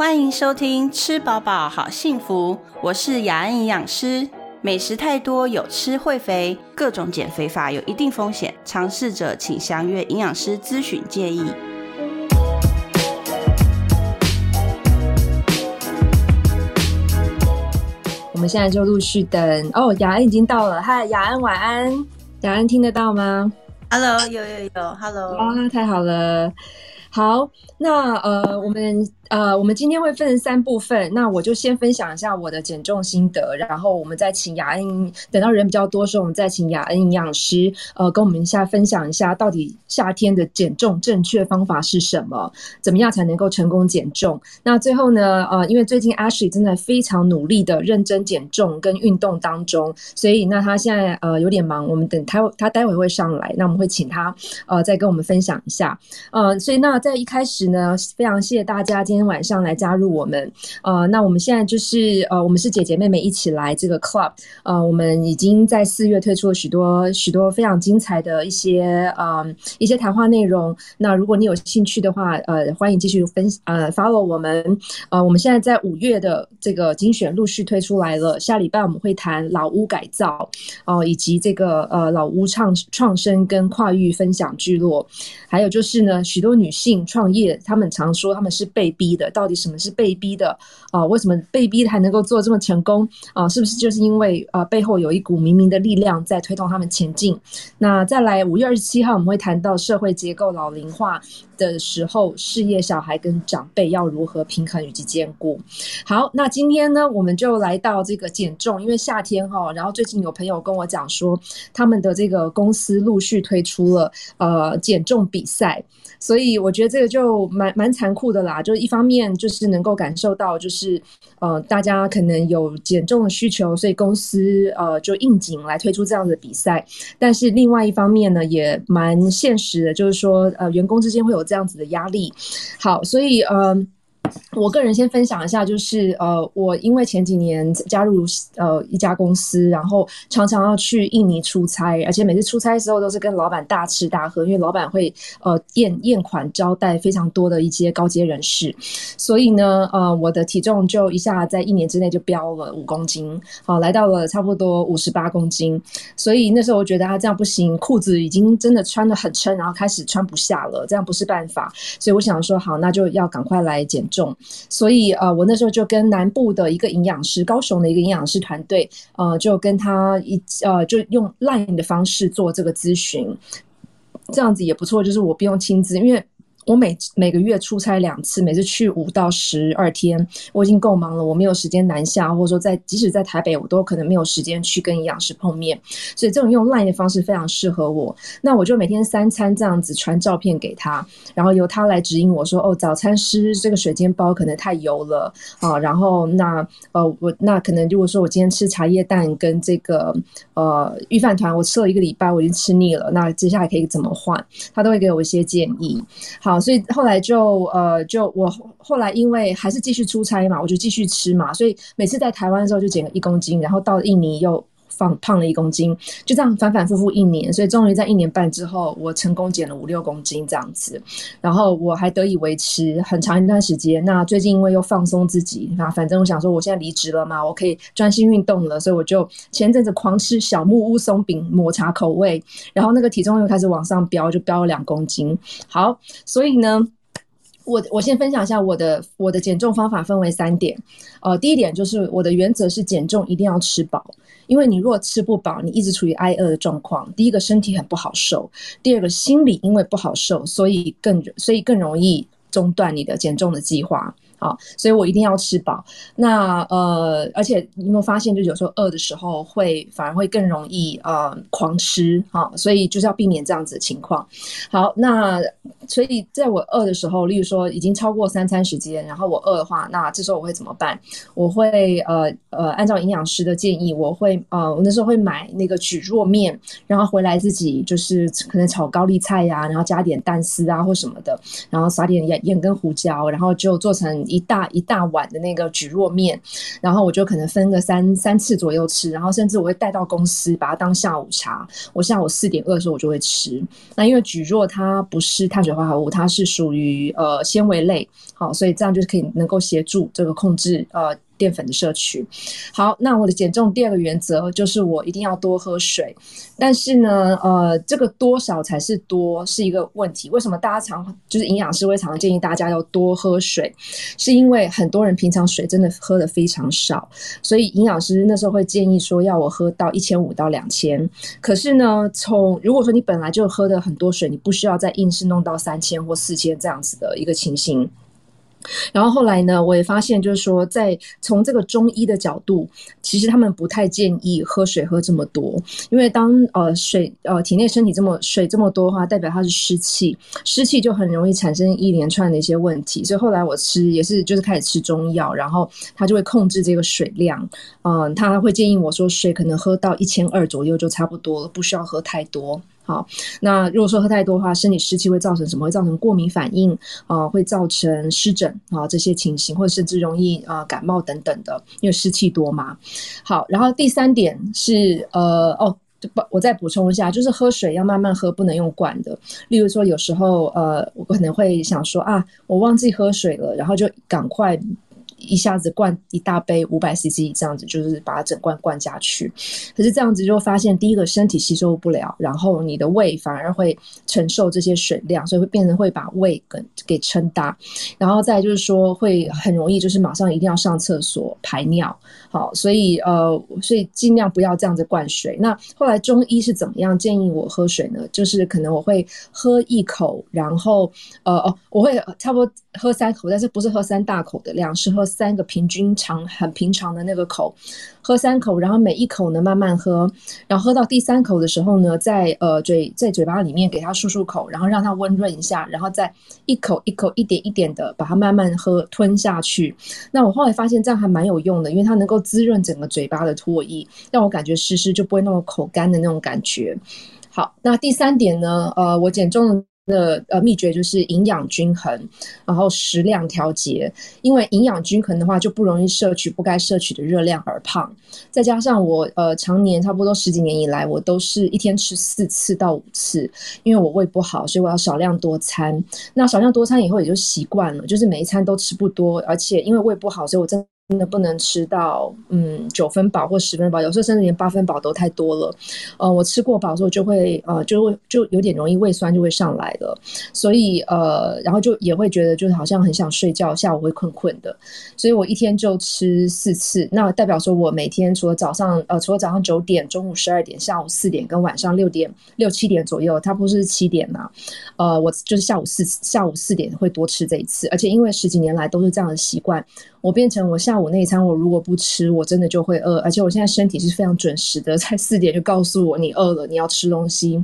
欢迎收听《吃饱饱好幸福》，我是雅安营养师。美食太多有吃会肥，各种减肥法有一定风险，尝试者请详阅营养师咨询建议。我们现在就陆续等哦，雅安已经到了，嗨，雅安晚安，雅安听得到吗？Hello，有有有，Hello，啊，太好了，好，那呃，我们。呃，我们今天会分成三部分，那我就先分享一下我的减重心得，然后我们再请雅恩，等到人比较多的时候，我们再请雅恩营养师，呃，跟我们一下分享一下，到底夏天的减重正确方法是什么，怎么样才能够成功减重？那最后呢，呃，因为最近 Ashley 正在非常努力的认真减重跟运动当中，所以那他现在呃有点忙，我们等他他待会会上来，那我们会请他呃再跟我们分享一下，呃，所以那在一开始呢，非常谢谢大家今天。天晚上来加入我们，呃，那我们现在就是呃，我们是姐姐妹妹一起来这个 club，呃，我们已经在四月推出了许多许多非常精彩的一些呃一些谈话内容。那如果你有兴趣的话，呃，欢迎继续分呃 follow 我们。呃，我们现在在五月的这个精选陆续推出来了，下礼拜我们会谈老屋改造哦，以及这个呃老屋创创生跟跨域分享聚落，还有就是呢，许多女性创业，她们常说她们是被逼。的到底什么是被逼的啊？为什么被逼的还能够做这么成功啊？是不是就是因为呃背后有一股明明的力量在推动他们前进？那再来五月二十七号我们会谈到社会结构老龄化的时候，事业小孩跟长辈要如何平衡以及兼顾。好，那今天呢我们就来到这个减重，因为夏天哈，然后最近有朋友跟我讲说，他们的这个公司陆续推出了呃减重比赛。所以我觉得这个就蛮蛮残酷的啦，就是一方方面就是能够感受到，就是呃大家可能有减重的需求，所以公司呃就应景来推出这样的比赛。但是另外一方面呢，也蛮现实的，就是说呃员工之间会有这样子的压力。好，所以呃。我个人先分享一下，就是呃，我因为前几年加入呃一家公司，然后常常要去印尼出差，而且每次出差的时候都是跟老板大吃大喝，因为老板会呃宴宴款招待非常多的一些高阶人士，所以呢，呃，我的体重就一下在一年之内就飙了五公斤，好，来到了差不多五十八公斤，所以那时候我觉得啊这样不行，裤子已经真的穿的很撑，然后开始穿不下了，这样不是办法，所以我想说好，那就要赶快来减重。所以呃，我那时候就跟南部的一个营养师，高雄的一个营养师团队，呃，就跟他一呃，就用 Line 的方式做这个咨询，这样子也不错，就是我不用亲自，因为。我每每个月出差两次，每次去五到十二天，我已经够忙了，我没有时间南下，或者说在即使在台北，我都可能没有时间去跟营养师碰面，所以这种用 LINE 的方式非常适合我。那我就每天三餐这样子传照片给他，然后由他来指引我说，哦，早餐吃这个水煎包可能太油了啊，然后那呃我那可能如果说我今天吃茶叶蛋跟这个呃御饭团，我吃了一个礼拜，我已经吃腻了，那接下来可以怎么换？他都会给我一些建议。好。所以后来就呃，就我后来因为还是继续出差嘛，我就继续吃嘛，所以每次在台湾的时候就减了一公斤，然后到印尼又。放胖了一公斤，就这样反反复复一年，所以终于在一年半之后，我成功减了五六公斤这样子，然后我还得以维持很长一段时间。那最近因为又放松自己，那反正我想说，我现在离职了嘛，我可以专心运动了，所以我就前阵子狂吃小木屋松饼抹茶口味，然后那个体重又开始往上飙，就飙了两公斤。好，所以呢。我我先分享一下我的我的减重方法分为三点，呃，第一点就是我的原则是减重一定要吃饱，因为你若吃不饱，你一直处于挨饿的状况，第一个身体很不好受，第二个心理因为不好受，所以更所以更容易中断你的减重的计划。啊，所以我一定要吃饱。那呃，而且你有没有发现，就有时候饿的时候会反而会更容易呃狂吃哈，所以就是要避免这样子的情况。好，那所以在我饿的时候，例如说已经超过三餐时间，然后我饿的话，那这时候我会怎么办？我会呃呃按照营养师的建议，我会呃我那时候会买那个蒟蒻面，然后回来自己就是可能炒高丽菜呀，然后加点蛋丝啊或什么的，然后撒点盐盐跟胡椒，然后就做成一大一大碗的那个蒟蒻面，然后我就可能分个三三次左右吃，然后甚至我会带到公司把它当下午茶。我下午四点饿的时候我就会吃。那因为蒟蒻它不是碳水化合物，它是属于呃纤维类，好，所以这样就是可以能够协助这个控制呃。淀粉的摄取，好，那我的减重第二个原则就是我一定要多喝水，但是呢，呃，这个多少才是多是一个问题。为什么大家常就是营养师会常建议大家要多喝水？是因为很多人平常水真的喝的非常少，所以营养师那时候会建议说要我喝到一千五到两千。可是呢，从如果说你本来就喝的很多水，你不需要再硬是弄到三千或四千这样子的一个情形。然后后来呢，我也发现，就是说，在从这个中医的角度，其实他们不太建议喝水喝这么多，因为当呃水呃体内身体这么水这么多的话，代表它是湿气，湿气就很容易产生一连串的一些问题。所以后来我吃也是就是开始吃中药，然后他就会控制这个水量，嗯，他会建议我说水可能喝到一千二左右就差不多了，不需要喝太多。好，那如果说喝太多的话，身体湿气会造成什么？会造成过敏反应啊，会造成湿疹啊这些情形，或者甚至容易啊感冒等等的，因为湿气多嘛。好，然后第三点是呃哦，我再补充一下，就是喝水要慢慢喝，不能用灌的。例如说，有时候呃，我可能会想说啊，我忘记喝水了，然后就赶快。一下子灌一大杯五百 CC 这样子，就是把它整罐灌下去。可是这样子就发现，第一个身体吸收不了，然后你的胃反而会承受这些水量，所以会变成会把胃给给撑大。然后再就是说，会很容易就是马上一定要上厕所排尿。好，所以呃，所以尽量不要这样子灌水。那后来中医是怎么样建议我喝水呢？就是可能我会喝一口，然后呃哦，我会差不多喝三口，但是不是喝三大口的量，是喝。三个平均长很平常的那个口，喝三口，然后每一口呢慢慢喝，然后喝到第三口的时候呢，在呃嘴在嘴巴里面给它漱漱口，然后让它温润一下，然后再一口一口一点一点的把它慢慢喝吞下去。那我后来发现这样还蛮有用的，因为它能够滋润整个嘴巴的唾液，让我感觉湿湿就不会那么口干的那种感觉。好，那第三点呢，呃，我减重。的呃秘诀就是营养均衡，然后食量调节。因为营养均衡的话，就不容易摄取不该摄取的热量而胖。再加上我呃常年差不多十几年以来，我都是一天吃四次到五次，因为我胃不好，所以我要少量多餐。那少量多餐以后也就习惯了，就是每一餐都吃不多，而且因为胃不好，所以我真。真的不能吃到嗯九分饱或十分饱，有时候甚至连八分饱都太多了。呃，我吃过饱之后就会呃就会就有点容易胃酸就会上来了，所以呃然后就也会觉得就是好像很想睡觉，下午会困困的。所以我一天就吃四次，那代表说我每天除了早上呃除了早上九点、中午十二点、下午四点跟晚上六点六七点左右，它不是七点嘛？呃，我就是下午四下午四点会多吃这一次，而且因为十几年来都是这样的习惯。我变成我下午那一餐，我如果不吃，我真的就会饿。而且我现在身体是非常准时的，在四点就告诉我你饿了，你要吃东西。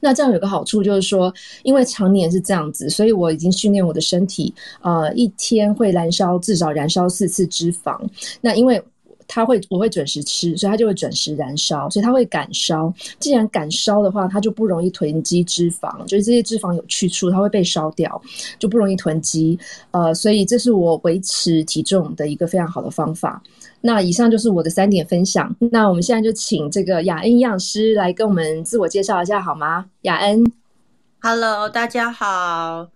那这样有个好处就是说，因为常年是这样子，所以我已经训练我的身体，呃，一天会燃烧至少燃烧四次脂肪。那因为它会，我会准时吃，所以它就会准时燃烧，所以它会感烧。既然感烧的话，它就不容易囤积脂肪，就是这些脂肪有去处，它会被烧掉，就不容易囤积。呃，所以这是我维持体重的一个非常好的方法。那以上就是我的三点分享。那我们现在就请这个雅恩营养师来跟我们自我介绍一下好吗？雅恩，Hello，大家好。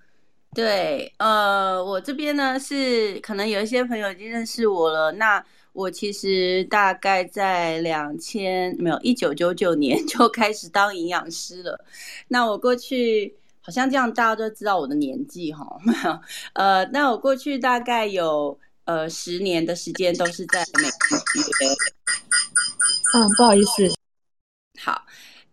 对，呃，我这边呢是可能有一些朋友已经认识我了。那我其实大概在两千没有一九九九年 就开始当营养师了。那我过去好像这样大家都知道我的年纪哈。呃，那我过去大概有呃十年的时间都是在美国。嗯，不好意思。好。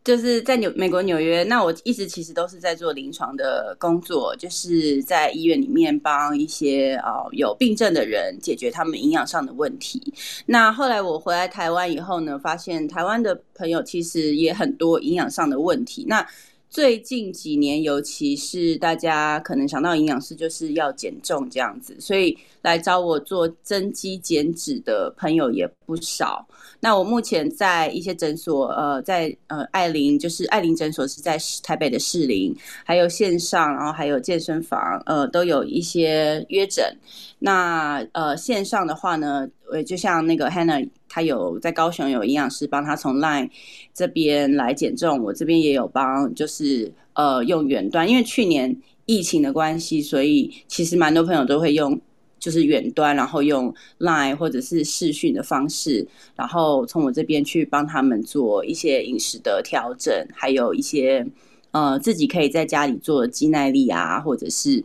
就是在纽美国纽约，那我一直其实都是在做临床的工作，就是在医院里面帮一些啊有病症的人解决他们营养上的问题。那后来我回来台湾以后呢，发现台湾的朋友其实也很多营养上的问题。那最近几年，尤其是大家可能想到营养师就是要减重这样子，所以来找我做增肌减脂的朋友也不少。那我目前在一些诊所，呃，在呃艾琳，就是艾琳诊所是在台北的士林，还有线上，然后还有健身房，呃，都有一些约诊。那呃线上的话呢，呃，就像那个 Hannah。他有在高雄有营养师帮他从 Line 这边来减重，我这边也有帮，就是呃用远端，因为去年疫情的关系，所以其实蛮多朋友都会用就是远端，然后用 Line 或者是视讯的方式，然后从我这边去帮他们做一些饮食的调整，还有一些呃自己可以在家里做肌耐力啊，或者是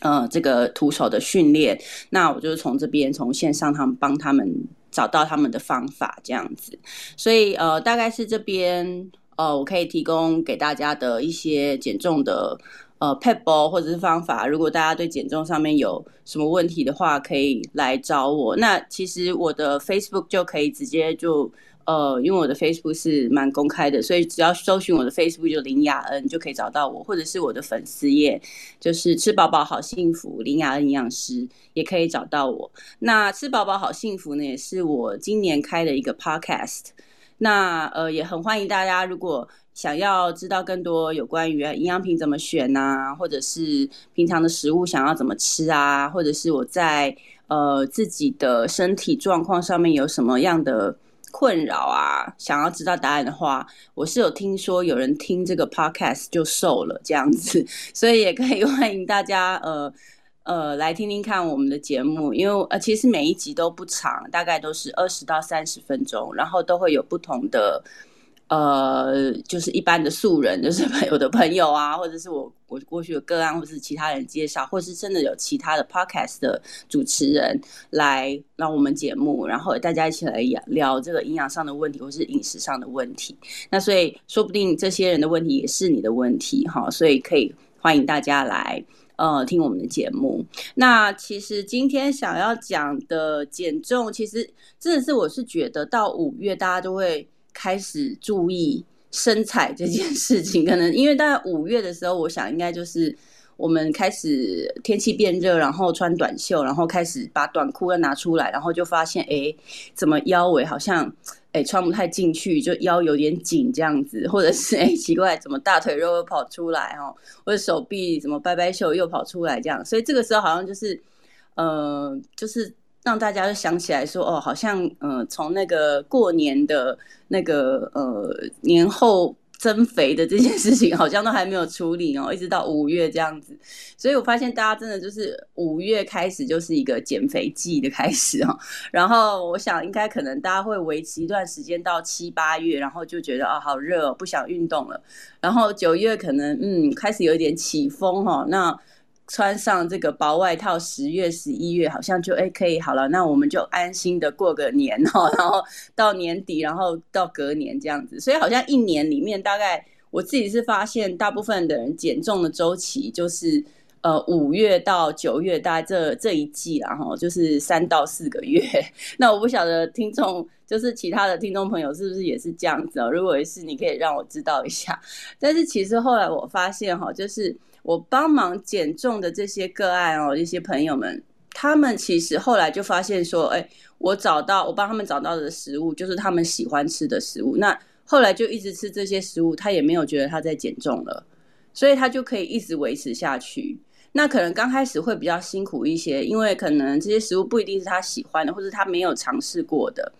呃这个徒手的训练，那我就从这边从线上他们帮他们。找到他们的方法这样子，所以呃，大概是这边呃，我可以提供给大家的一些减重的呃 p e b l 或者是方法。如果大家对减重上面有什么问题的话，可以来找我。那其实我的 Facebook 就可以直接就。呃，因为我的 Facebook 是蛮公开的，所以只要搜寻我的 Facebook 就林雅恩就可以找到我，或者是我的粉丝页，就是吃饱饱好幸福林雅恩营养师也可以找到我。那吃饱饱好幸福呢，也是我今年开的一个 Podcast。那呃，也很欢迎大家，如果想要知道更多有关于营养品怎么选呐，或者是平常的食物想要怎么吃啊，或者是我在呃自己的身体状况上面有什么样的。困扰啊，想要知道答案的话，我是有听说有人听这个 podcast 就瘦了这样子，所以也可以欢迎大家呃 呃来听听看我们的节目，因为呃其实每一集都不长，大概都是二十到三十分钟，然后都会有不同的。呃，就是一般的素人，就是朋友的朋友啊，或者是我我过去的个案，或者是其他人介绍，或是真的有其他的 podcast 的主持人来让我们节目，然后大家一起来聊这个营养上的问题，或是饮食上的问题。那所以说不定这些人的问题也是你的问题哈，所以可以欢迎大家来呃听我们的节目。那其实今天想要讲的减重，其实真的是我是觉得到五月大家都会。开始注意身材这件事情，可能因为大概五月的时候，我想应该就是我们开始天气变热，然后穿短袖，然后开始把短裤要拿出来，然后就发现哎，怎么腰围好像哎穿不太进去，就腰有点紧这样子，或者是哎奇怪，怎么大腿肉又跑出来哦，或者手臂怎么掰掰袖又跑出来这样，所以这个时候好像就是呃，就是。让大家就想起来说，哦，好像，呃，从那个过年的那个呃年后增肥的这件事情，好像都还没有处理哦，一直到五月这样子，所以我发现大家真的就是五月开始就是一个减肥季的开始哦，然后我想应该可能大家会维持一段时间到七八月，然后就觉得啊好热，不想运动了，然后九月可能嗯开始有一点起风哈，那。穿上这个薄外套，十月、十一月好像就哎可以好了，那我们就安心的过个年哈，然后到年底，然后到隔年这样子，所以好像一年里面大概我自己是发现，大部分的人减重的周期就是呃五月到九月，大概这这一季然后就是三到四个月。那我不晓得听众就是其他的听众朋友是不是也是这样子啊？如果是，你可以让我知道一下。但是其实后来我发现哈，就是。我帮忙减重的这些个案哦，一些朋友们，他们其实后来就发现说，哎，我找到我帮他们找到的食物，就是他们喜欢吃的食物。那后来就一直吃这些食物，他也没有觉得他在减重了，所以他就可以一直维持下去。那可能刚开始会比较辛苦一些，因为可能这些食物不一定是他喜欢的，或者他没有尝试过的。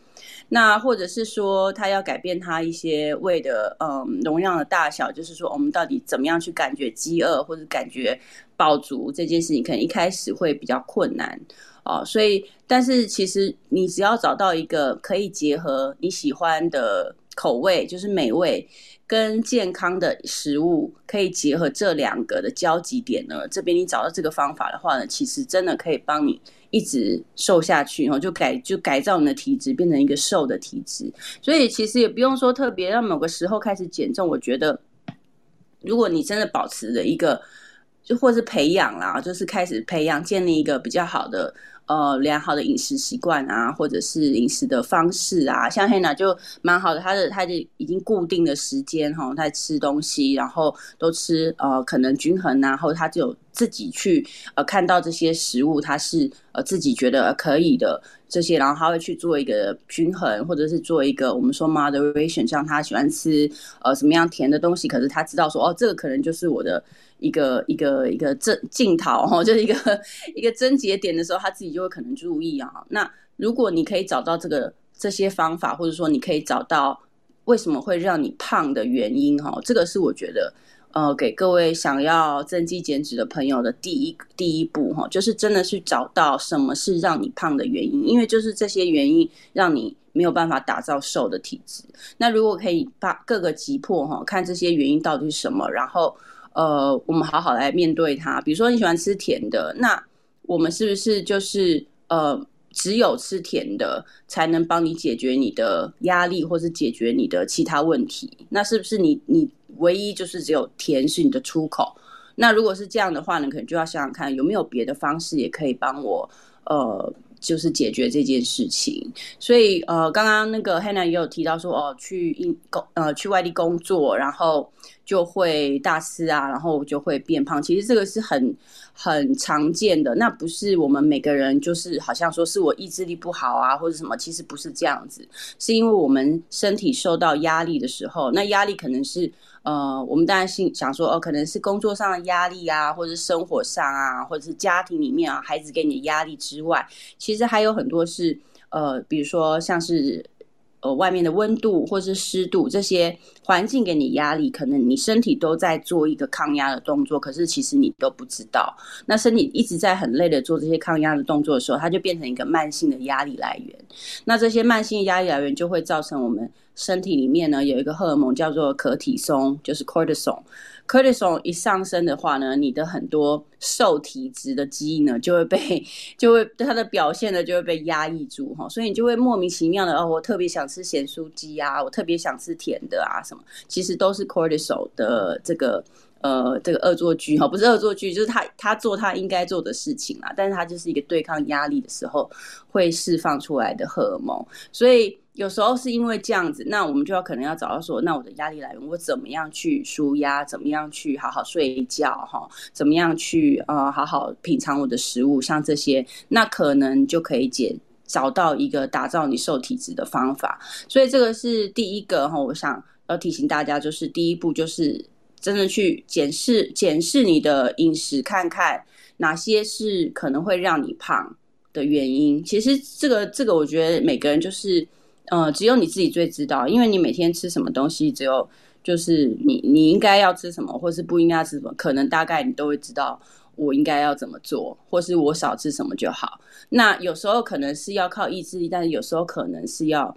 那或者是说，他要改变他一些胃的嗯容量的大小，就是说，我们到底怎么样去感觉饥饿或者感觉饱足这件事情，可能一开始会比较困难哦。所以，但是其实你只要找到一个可以结合你喜欢的口味，就是美味跟健康的食物可以结合这两个的交集点呢，这边你找到这个方法的话呢，其实真的可以帮你。一直瘦下去，然后就改就改造你的体质，变成一个瘦的体质。所以其实也不用说特别让某个时候开始减重。我觉得，如果你真的保持着一个就或是培养啦，就是开始培养建立一个比较好的。呃，良好的饮食习惯啊，或者是饮食的方式啊，像 Hanna 就蛮好的，他的他就已经固定的时间哈，在吃东西，然后都吃呃可能均衡啊，然后他就自己去呃看到这些食物，他是呃自己觉得可以的这些，然后他会去做一个均衡，或者是做一个我们说 moderation，像他喜欢吃呃什么样甜的东西，可是他知道说哦，这个可能就是我的。一个一个一个症镜头哈，就是一个 一个症结点的时候，他自己就会可能注意啊。那如果你可以找到这个这些方法，或者说你可以找到为什么会让你胖的原因哈，这个是我觉得呃给各位想要增肌减脂的朋友的第一第一步哈，就是真的去找到什么是让你胖的原因，因为就是这些原因让你没有办法打造瘦的体质。那如果可以把各个击破哈，看这些原因到底是什么，然后。呃，我们好好来面对它。比如说你喜欢吃甜的，那我们是不是就是呃，只有吃甜的才能帮你解决你的压力，或是解决你的其他问题？那是不是你你唯一就是只有甜是你的出口？那如果是这样的话呢，可能就要想想看有没有别的方式也可以帮我呃。就是解决这件事情，所以呃，刚刚那个 Hannah 也有提到说，哦，去工呃去外地工作，然后就会大吃啊，然后就会变胖。其实这个是很很常见的，那不是我们每个人就是好像说是我意志力不好啊，或者什么，其实不是这样子，是因为我们身体受到压力的时候，那压力可能是。呃，我们当然心想说，哦，可能是工作上的压力啊，或者是生活上啊，或者是家庭里面啊，孩子给你的压力之外，其实还有很多是，呃，比如说像是。呃，外面的温度或是湿度这些环境给你压力，可能你身体都在做一个抗压的动作，可是其实你都不知道。那身体一直在很累的做这些抗压的动作的时候，它就变成一个慢性的压力来源。那这些慢性压力来源就会造成我们身体里面呢有一个荷尔蒙叫做可体松，就是 cortisol。Cortisol 一上升的话呢，你的很多受体质的基因呢就会被 就会它的表现呢就会被压抑住哈，所以你就会莫名其妙的哦，我特别想吃咸酥鸡啊，我特别想吃甜的啊什么，其实都是 cortisol 的这个呃这个恶作剧哈，不是恶作剧，就是他他做他应该做的事情啊，但是他就是一个对抗压力的时候会释放出来的荷尔蒙，所以。有时候是因为这样子，那我们就要可能要找到说，那我的压力来源，我怎么样去舒压，怎么样去好好睡一觉，哈，怎么样去呃好好品尝我的食物，像这些，那可能就可以解找到一个打造你瘦体质的方法。所以这个是第一个哈，我想要提醒大家，就是第一步就是真的去检视检视你的饮食，看看哪些是可能会让你胖的原因。其实这个这个，我觉得每个人就是。呃，只有你自己最知道，因为你每天吃什么东西，只有就是你你应该要吃什么，或是不应该吃什么，可能大概你都会知道我应该要怎么做，或是我少吃什么就好。那有时候可能是要靠意志力，但是有时候可能是要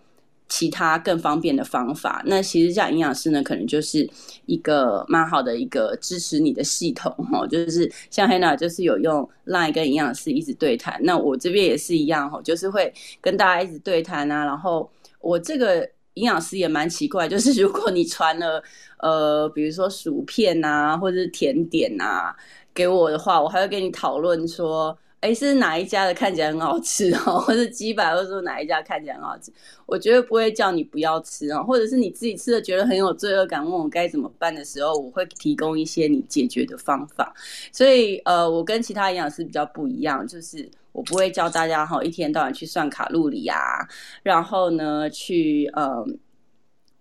其他更方便的方法。那其实像营养师呢，可能就是一个蛮好的一个支持你的系统哈，就是像 Hannah 就是有用 Line 跟营养师一直对谈，那我这边也是一样哈，就是会跟大家一直对谈啊，然后。我这个营养师也蛮奇怪，就是如果你传了呃，比如说薯片呐，或者是甜点呐给我的话，我还会跟你讨论说。哎，是哪一家的看起来很好吃哦，或者鸡百，或者说哪一家看起来很好吃？我绝对不会叫你不要吃哦，或者是你自己吃了觉得很有罪恶感，问我该怎么办的时候，我会提供一些你解决的方法。所以，呃，我跟其他营养师比较不一样，就是我不会教大家哈一天到晚去算卡路里啊，然后呢，去呃。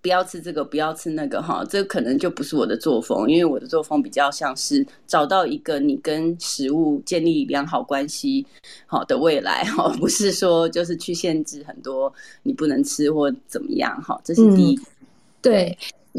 不要吃这个，不要吃那个，哈，这可能就不是我的作风，因为我的作风比较像是找到一个你跟食物建立良好关系好的未来，哈，不是说就是去限制很多你不能吃或怎么样，哈，这是第一，对。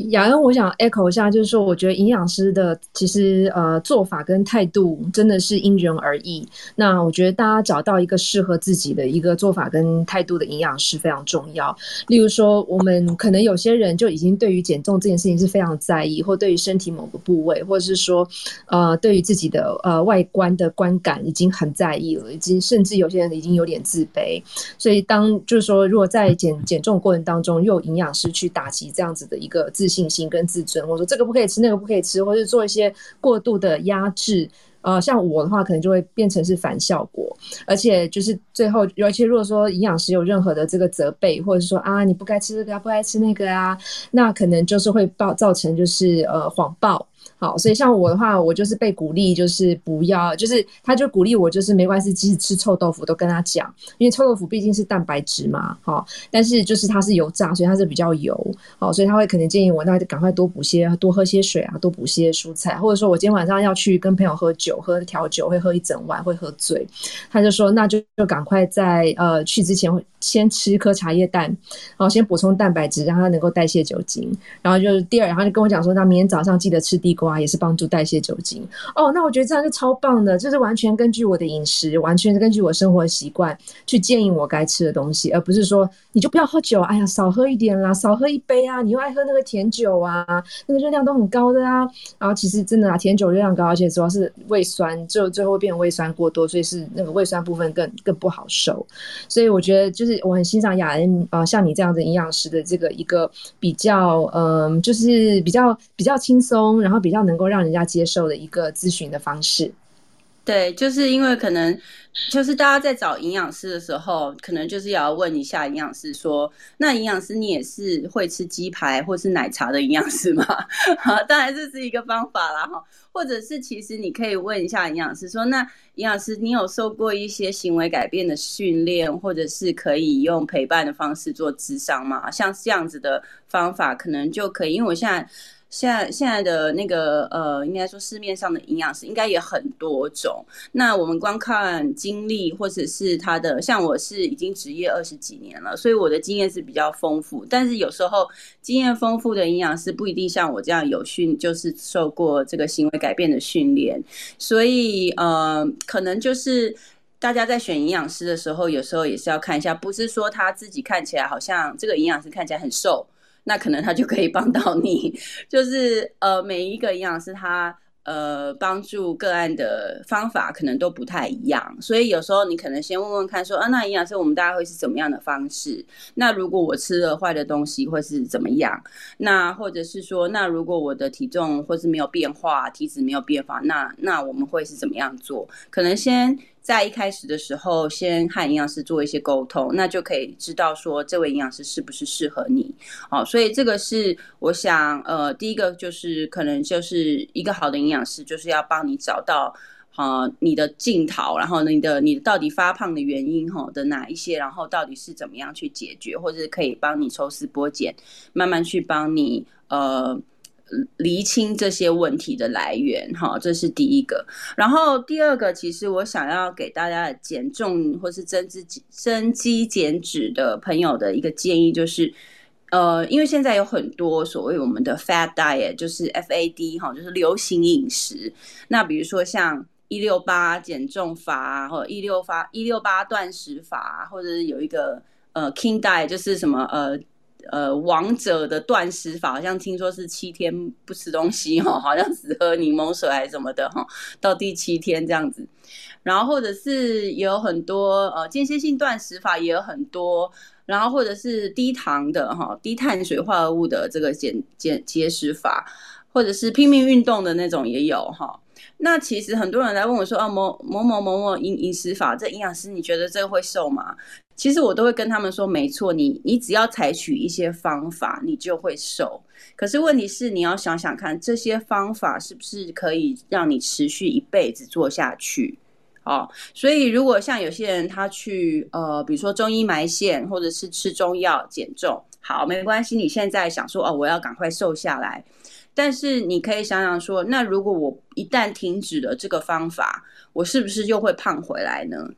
雅恩，我想 echo 一下，就是说，我觉得营养师的其实呃做法跟态度真的是因人而异。那我觉得大家找到一个适合自己的一个做法跟态度的营养师非常重要。例如说，我们可能有些人就已经对于减重这件事情是非常在意，或对于身体某个部位，或者是说呃对于自己的呃外观的观感已经很在意了，已经甚至有些人已经有点自卑。所以当就是说，如果在减减重过程当中，又有营养师去打击这样子的一个自自信心跟自尊，我说这个不可以吃，那个不可以吃，或是做一些过度的压制。呃，像我的话，可能就会变成是反效果，而且就是最后，尤其如果说营养师有任何的这个责备，或者是说啊，你不该吃这个，不该吃那个啊，那可能就是会造造成就是呃谎报。好，所以像我的话，我就是被鼓励，就是不要，就是他就鼓励我，就是没关系，即使吃臭豆腐都跟他讲，因为臭豆腐毕竟是蛋白质嘛，好，但是就是它是油炸，所以它是比较油，好，所以他会可能建议我，那就赶快多补些，多喝些水啊，多补些蔬菜，或者说我今天晚上要去跟朋友喝酒，喝调酒会喝一整晚，会喝醉，他就说那就就赶快在呃去之前会先吃一颗茶叶蛋，然后先补充蛋白质，让它能够代谢酒精，然后就是第二，然后就跟我讲说，那明天早上记得吃地瓜。也是帮助代谢酒精。哦，那我觉得这样就超棒的，就是完全根据我的饮食，完全是根据我生活习惯去建议我该吃的东西，而不是说你就不要喝酒，哎呀少喝一点啦，少喝一杯啊，你又爱喝那个甜酒啊，那个热量都很高的啊，然后其实真的啊，甜酒热量高，而且主要是胃酸，就最后变成胃酸过多，所以是那个胃酸部分更更不好受，所以我觉得就是我很欣赏雅恩啊，像你这样的营养师的这个一个比较，嗯，就是比较比较轻松，然后比较。能够让人家接受的一个咨询的方式，对，就是因为可能就是大家在找营养师的时候，可能就是要问一下营养师说，那营养师你也是会吃鸡排或是奶茶的营养师吗？好，当然这是一个方法啦，哈，或者是其实你可以问一下营养师说，那营养师你有受过一些行为改变的训练，或者是可以用陪伴的方式做智商吗？像这样子的方法，可能就可以，因为我现在。现在现在的那个呃，应该说市面上的营养师应该也很多种。那我们光看经历或者是他的，像我是已经职业二十几年了，所以我的经验是比较丰富。但是有时候经验丰富的营养师不一定像我这样有训，就是受过这个行为改变的训练。所以呃，可能就是大家在选营养师的时候，有时候也是要看一下，不是说他自己看起来好像这个营养师看起来很瘦。那可能他就可以帮到你，就是呃，每一个营养师他呃帮助个案的方法可能都不太一样，所以有时候你可能先问问看，说啊，那营养师我们大概会是怎么样的方式？那如果我吃了坏的东西会是怎么样？那或者是说，那如果我的体重或是没有变化，体脂没有变化，那那我们会是怎么样做？可能先。在一开始的时候，先和营养师做一些沟通，那就可以知道说这位营养师是不是适合你。好，所以这个是我想，呃，第一个就是可能就是一个好的营养师，就是要帮你找到啊你的镜头，然后你的你到底发胖的原因哈的哪一些，然后到底是怎么样去解决，或者可以帮你抽丝剥茧，慢慢去帮你呃。厘清这些问题的来源，哈，这是第一个。然后第二个，其实我想要给大家减重或是增肌、增肌减脂的朋友的一个建议，就是，呃，因为现在有很多所谓我们的 fat diet，就是 F A D 哈，就是流行饮食。那比如说像一六八减重法，或一六八一六八断食法，或者是有一个呃 King diet，就是什么呃。呃，王者的断食法好像听说是七天不吃东西 哦，好像只喝柠檬水还是什么的哈，到第七天这样子。然后或者是有很多呃间歇性断食法也有很多，然后或者是低糖的哈，低碳水化合物的这个减减节食法，或者是拼命运动的那种也有哈。那其实很多人来问我说，啊，某某某某某饮饮食法，这营养师你觉得这个会瘦吗？其实我都会跟他们说，没错，你你只要采取一些方法，你就会瘦。可是问题是，你要想想看，这些方法是不是可以让你持续一辈子做下去？哦，所以如果像有些人他去呃，比如说中医埋线，或者是吃中药减重，好，没关系。你现在想说哦，我要赶快瘦下来，但是你可以想想说，那如果我一旦停止了这个方法，我是不是又会胖回来呢？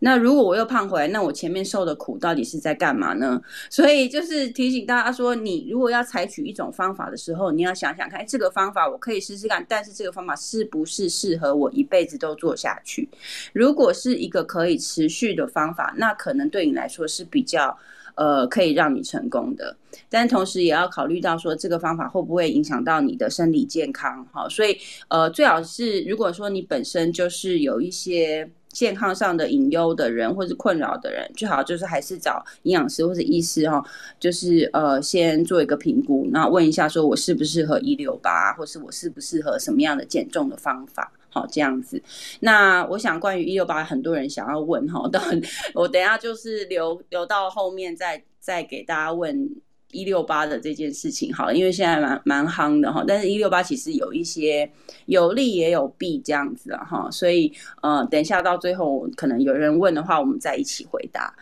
那如果我又胖回来，那我前面受的苦到底是在干嘛呢？所以就是提醒大家说，你如果要采取一种方法的时候，你要想想看，这个方法我可以试试看，但是这个方法是不是适合我一辈子都做下去？如果是一个可以持续的方法，那可能对你来说是比较呃可以让你成功的，但同时也要考虑到说这个方法会不会影响到你的生理健康？好，所以呃最好是如果说你本身就是有一些。健康上的隐忧的人或者困扰的人，最好就是还是找营养师或者医师哈，就是呃先做一个评估，然后问一下说我适不适合一六八，或是我适不适合什么样的减重的方法，好这样子。那我想关于一六八，很多人想要问哈，等我等下就是留留到后面再再给大家问。一六八的这件事情好了，因为现在蛮蛮夯的哈，但是一六八其实有一些有利也有弊这样子啊哈，所以呃，等一下到最后可能有人问的话，我们再一起回答。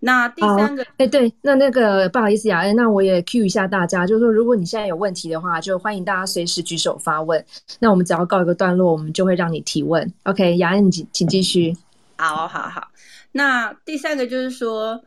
那第三个，哎对，那那个不好意思雅恩，那我也 Q 一下大家，就是说如果你现在有问题的话，就欢迎大家随时举手发问。那我们只要告一个段落，我们就会让你提问。OK，雅恩，请请继续。好好好，那第三个就是说。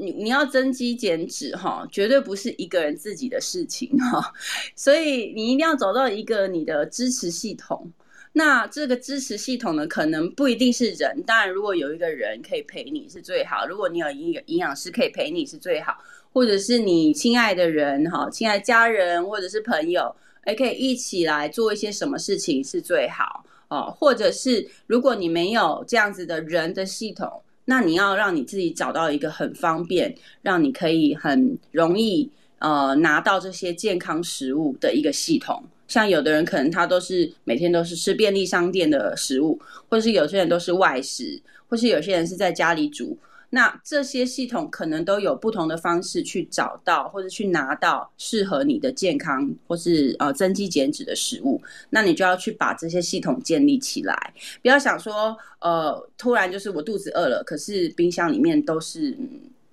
你你要增肌减脂哈，绝对不是一个人自己的事情哈，所以你一定要找到一个你的支持系统。那这个支持系统呢，可能不一定是人，当然如果有一个人可以陪你是最好。如果你有营营养师可以陪你是最好，或者是你亲爱的人哈，亲爱家人或者是朋友，也可以一起来做一些什么事情是最好哦。或者是如果你没有这样子的人的系统。那你要让你自己找到一个很方便，让你可以很容易呃拿到这些健康食物的一个系统。像有的人可能他都是每天都是吃便利商店的食物，或者是有些人都是外食，或是有些人是在家里煮。那这些系统可能都有不同的方式去找到或者去拿到适合你的健康或是呃增肌减脂的食物，那你就要去把这些系统建立起来。不要想说呃突然就是我肚子饿了，可是冰箱里面都是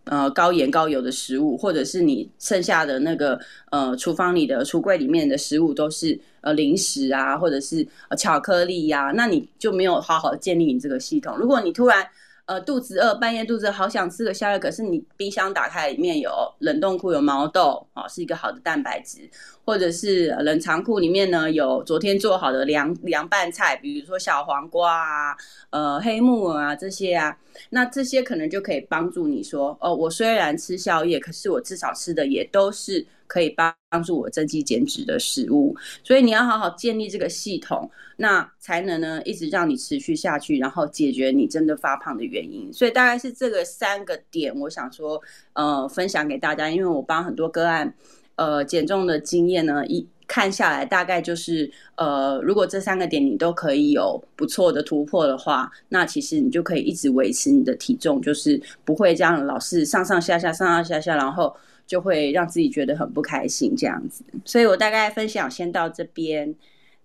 呃高盐高油的食物，或者是你剩下的那个呃厨房里的橱柜里面的食物都是呃零食啊，或者是呃巧克力呀，那你就没有好好建立你这个系统。如果你突然呃，肚子饿，半夜肚子好想吃个宵夜，可是你冰箱打开里面有冷冻库有毛豆，哦，是一个好的蛋白质，或者是冷藏库里面呢有昨天做好的凉凉拌菜，比如说小黄瓜啊，呃，黑木耳啊这些啊，那这些可能就可以帮助你说，哦，我虽然吃宵夜，可是我至少吃的也都是。可以帮帮助我增肌减脂的食物，所以你要好好建立这个系统，那才能呢一直让你持续下去，然后解决你真的发胖的原因。所以大概是这个三个点，我想说，呃，分享给大家，因为我帮很多个案，呃，减重的经验呢，一看下来，大概就是，呃，如果这三个点你都可以有不错的突破的话，那其实你就可以一直维持你的体重，就是不会这样老是上上下下、上上下下，然后。就会让自己觉得很不开心，这样子。所以我大概分享先到这边，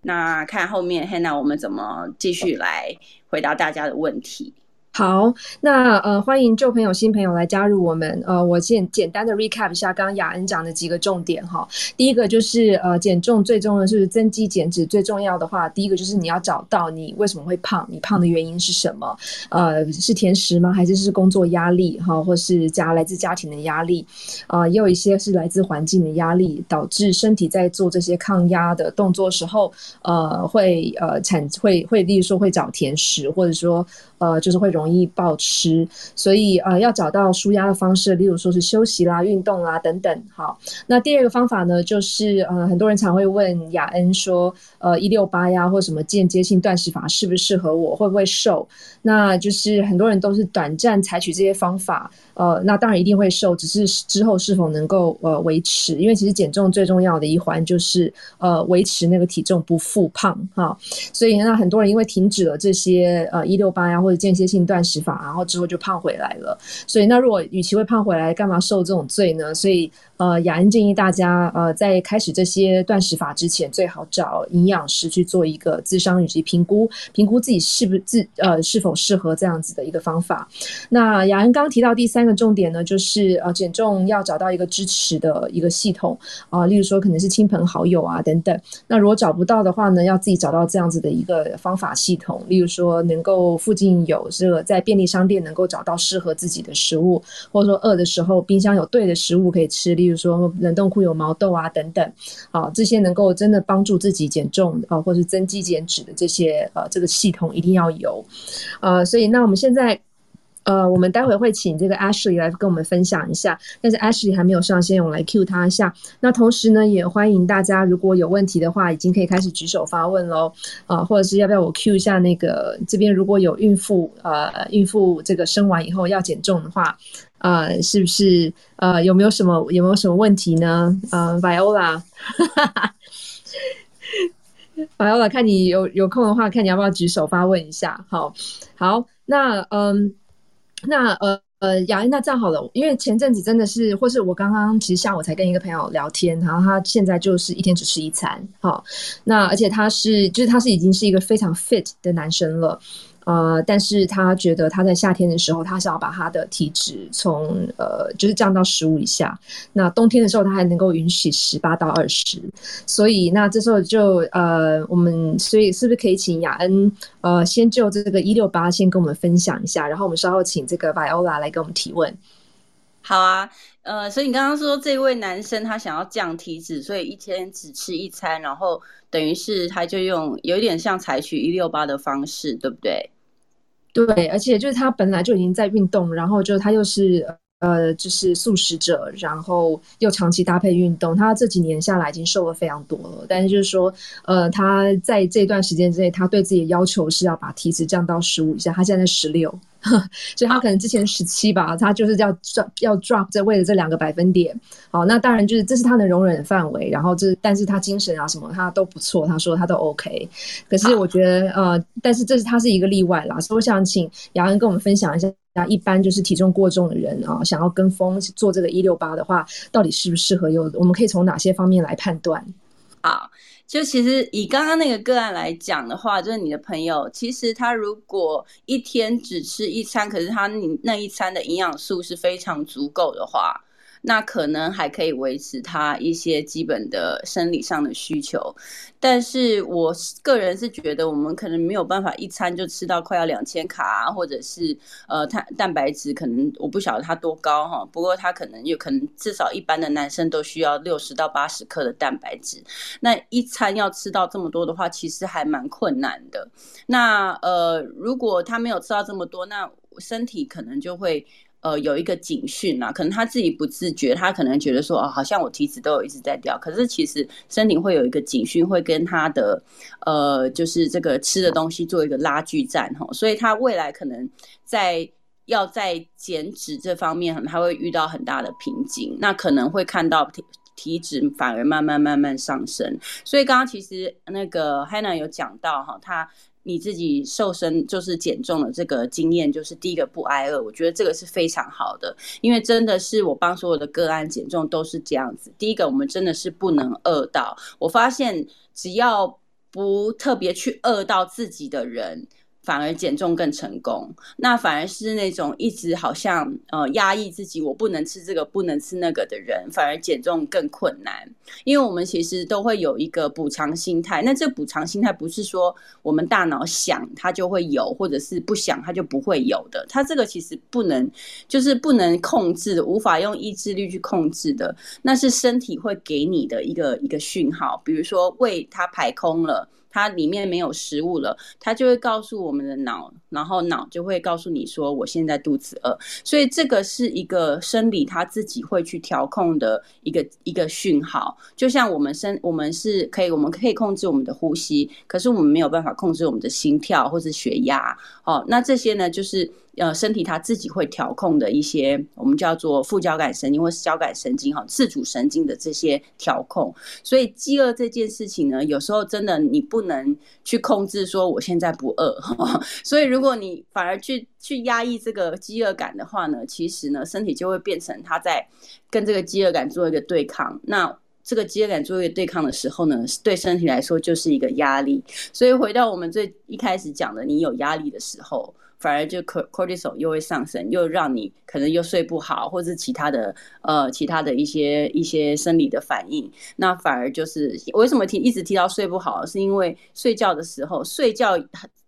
那看后面 Hannah 我们怎么继续来回答大家的问题。好，那呃，欢迎旧朋友、新朋友来加入我们。呃，我先简单的 recap 一下刚刚雅恩讲的几个重点哈。第一个就是呃，减重最重要的是增肌减脂，最重要的话，第一个就是你要找到你为什么会胖，你胖的原因是什么？呃，是甜食吗？还是是工作压力哈，或是家来自家庭的压力？啊，也有一些是来自环境的压力，导致身体在做这些抗压的动作时候，呃，会呃产会会，例如说会找甜食，或者说。呃，就是会容容易暴吃，所以呃，要找到舒压的方式，例如说是休息啦、运动啦等等。好，那第二个方法呢，就是呃，很多人常会问雅恩说，呃，一六八呀，或什么间接性断食法适不适合我，会不会瘦？那就是很多人都是短暂采取这些方法。呃，那当然一定会瘦，只是之后是否能够呃维持？因为其实减重最重要的一环就是呃维持那个体重不复胖哈。所以那很多人因为停止了这些呃一六八呀或者间歇性断食法，然后之后就胖回来了。所以那如果与其会胖回来，干嘛受这种罪呢？所以。呃，雅恩建议大家，呃，在开始这些断食法之前，最好找营养师去做一个智商以及评估，评估自己是不是自呃是否适合这样子的一个方法。那雅恩刚刚提到第三个重点呢，就是呃减重要找到一个支持的一个系统啊，例如说可能是亲朋好友啊等等。那如果找不到的话呢，要自己找到这样子的一个方法系统，例如说能够附近有这个在便利商店能够找到适合自己的食物，或者说饿的时候冰箱有对的食物可以吃。例如就说冷冻库有毛豆啊等等，啊这些能够真的帮助自己减重啊或是增肌减脂的这些呃这个系统一定要有，呃所以那我们现在呃，我们待会会请这个 Ashley 来跟我们分享一下，但是 Ashley 还没有上线，我来 cue 他一下。那同时呢，也欢迎大家如果有问题的话，已经可以开始举手发问喽。啊，或者是要不要我 cue 一下那个这边如果有孕妇呃孕妇这个生完以后要减重的话，呃，是不是呃有没有什么有没有什么问题呢？呃，Viola。好，我看你有有空的话，看你要不要举手发问一下。好，好，那嗯，那呃呃，雅恩，那这样好了，因为前阵子真的是，或是我刚刚其实下午才跟一个朋友聊天，然后他现在就是一天只吃一餐。好，那而且他是，就是他是已经是一个非常 fit 的男生了。呃，但是他觉得他在夏天的时候，他想要把他的体脂从呃就是降到十五以下。那冬天的时候，他还能够允许十八到二十。所以那这时候就呃，我们所以是不是可以请雅恩呃先就这个一六八先跟我们分享一下，然后我们稍后请这个 Viola 来跟我们提问。好啊，呃，所以你刚刚说这位男生他想要降体脂，所以一天只吃一餐，然后等于是他就用有一点像采取一六八的方式，对不对？对，而且就是他本来就已经在运动，然后就他又是呃，就是素食者，然后又长期搭配运动，他这几年下来已经瘦了非常多了。但是就是说，呃，他在这段时间之内，他对自己的要求是要把体脂降到十五以下，他现在十六。所以他可能之前十七吧，他就是要 drop 要 drop 这为了这两个百分点。好，那当然就是这是他能容忍的范围。然后这但是他精神啊什么他都不错，他说他都 OK。可是我觉得呃，但是这是他是一个例外啦。所以我想请雅恩跟我们分享一下，一般就是体重过重的人啊，想要跟风做这个一六八的话，到底适不适合？有我们可以从哪些方面来判断？好。就其实以刚刚那个个案来讲的话，就是你的朋友，其实他如果一天只吃一餐，可是他你那一餐的营养素是非常足够的话。那可能还可以维持他一些基本的生理上的需求，但是我个人是觉得我们可能没有办法一餐就吃到快要两千卡啊，或者是呃碳蛋白质可能我不晓得它多高哈，不过它可能有可能至少一般的男生都需要六十到八十克的蛋白质，那一餐要吃到这么多的话，其实还蛮困难的。那呃如果他没有吃到这么多，那身体可能就会。呃，有一个警讯啊，可能他自己不自觉，他可能觉得说，哦，好像我体脂都有一直在掉，可是其实身体会有一个警讯，会跟他的呃，就是这个吃的东西做一个拉锯战哈，所以他未来可能在要在减脂这方面，他会遇到很大的瓶颈，那可能会看到体体脂反而慢慢慢慢上升，所以刚刚其实那个 Hannah 有讲到哈，他。你自己瘦身就是减重的这个经验，就是第一个不挨饿，我觉得这个是非常好的，因为真的是我帮所有的个案减重都是这样子。第一个，我们真的是不能饿到，我发现只要不特别去饿到自己的人。反而减重更成功，那反而是那种一直好像呃压抑自己，我不能吃这个，不能吃那个的人，反而减重更困难。因为我们其实都会有一个补偿心态，那这补偿心态不是说我们大脑想它就会有，或者是不想它就不会有的。它这个其实不能，就是不能控制，无法用意志力去控制的，那是身体会给你的一个一个讯号，比如说胃它排空了。它里面没有食物了，它就会告诉我们的脑，然后脑就会告诉你说，我现在肚子饿。所以这个是一个生理，它自己会去调控的一个一个讯号。就像我们身，我们是可以，我们可以控制我们的呼吸，可是我们没有办法控制我们的心跳或是血压。哦，那这些呢，就是。呃，身体它自己会调控的一些，我们叫做副交感神经或是交感神经哈，自主神经的这些调控。所以饥饿这件事情呢，有时候真的你不能去控制说我现在不饿。所以如果你反而去去压抑这个饥饿感的话呢，其实呢，身体就会变成它在跟这个饥饿感做一个对抗。那这个饥饿感做一个对抗的时候呢，对身体来说就是一个压力。所以回到我们最一开始讲的，你有压力的时候。反而就 cortisol 又会上升，又让你可能又睡不好，或者是其他的呃其他的一些一些生理的反应。那反而就是为什么提一直提到睡不好，是因为睡觉的时候睡觉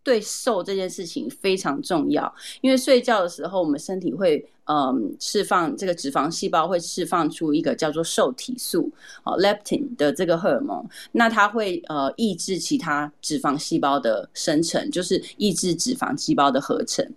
对瘦这件事情非常重要。因为睡觉的时候，我们身体会嗯，释放这个脂肪细胞会释放出一个叫做受体素，哦，leptin 的这个荷尔蒙，那它会呃抑制其他脂肪细胞的生成，就是抑制脂肪细胞的合成。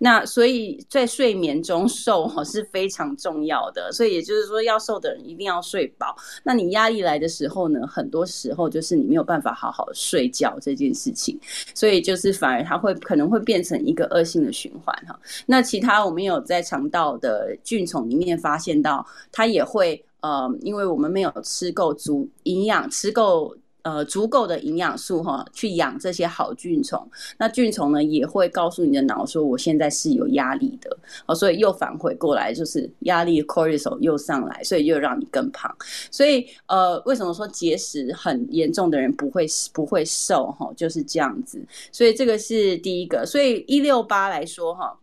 那所以在睡眠中瘦哈是非常重要的，所以也就是说要瘦的人一定要睡饱。那你压力来的时候呢，很多时候就是你没有办法好好睡觉这件事情，所以就是反而它会可能会变成一个恶性的循环哈。那其他我们有在肠道。到的菌虫里面发现到，它也会呃，因为我们没有吃够足营养，吃够呃足够的营养素哈，去养这些好菌虫。那菌虫呢也会告诉你的脑说，我现在是有压力的哦，所以又返回过来，就是压力 cortisol 又上来，所以又让你更胖。所以呃，为什么说节食很严重的人不会不会瘦哈？就是这样子。所以这个是第一个。所以一六八来说哈。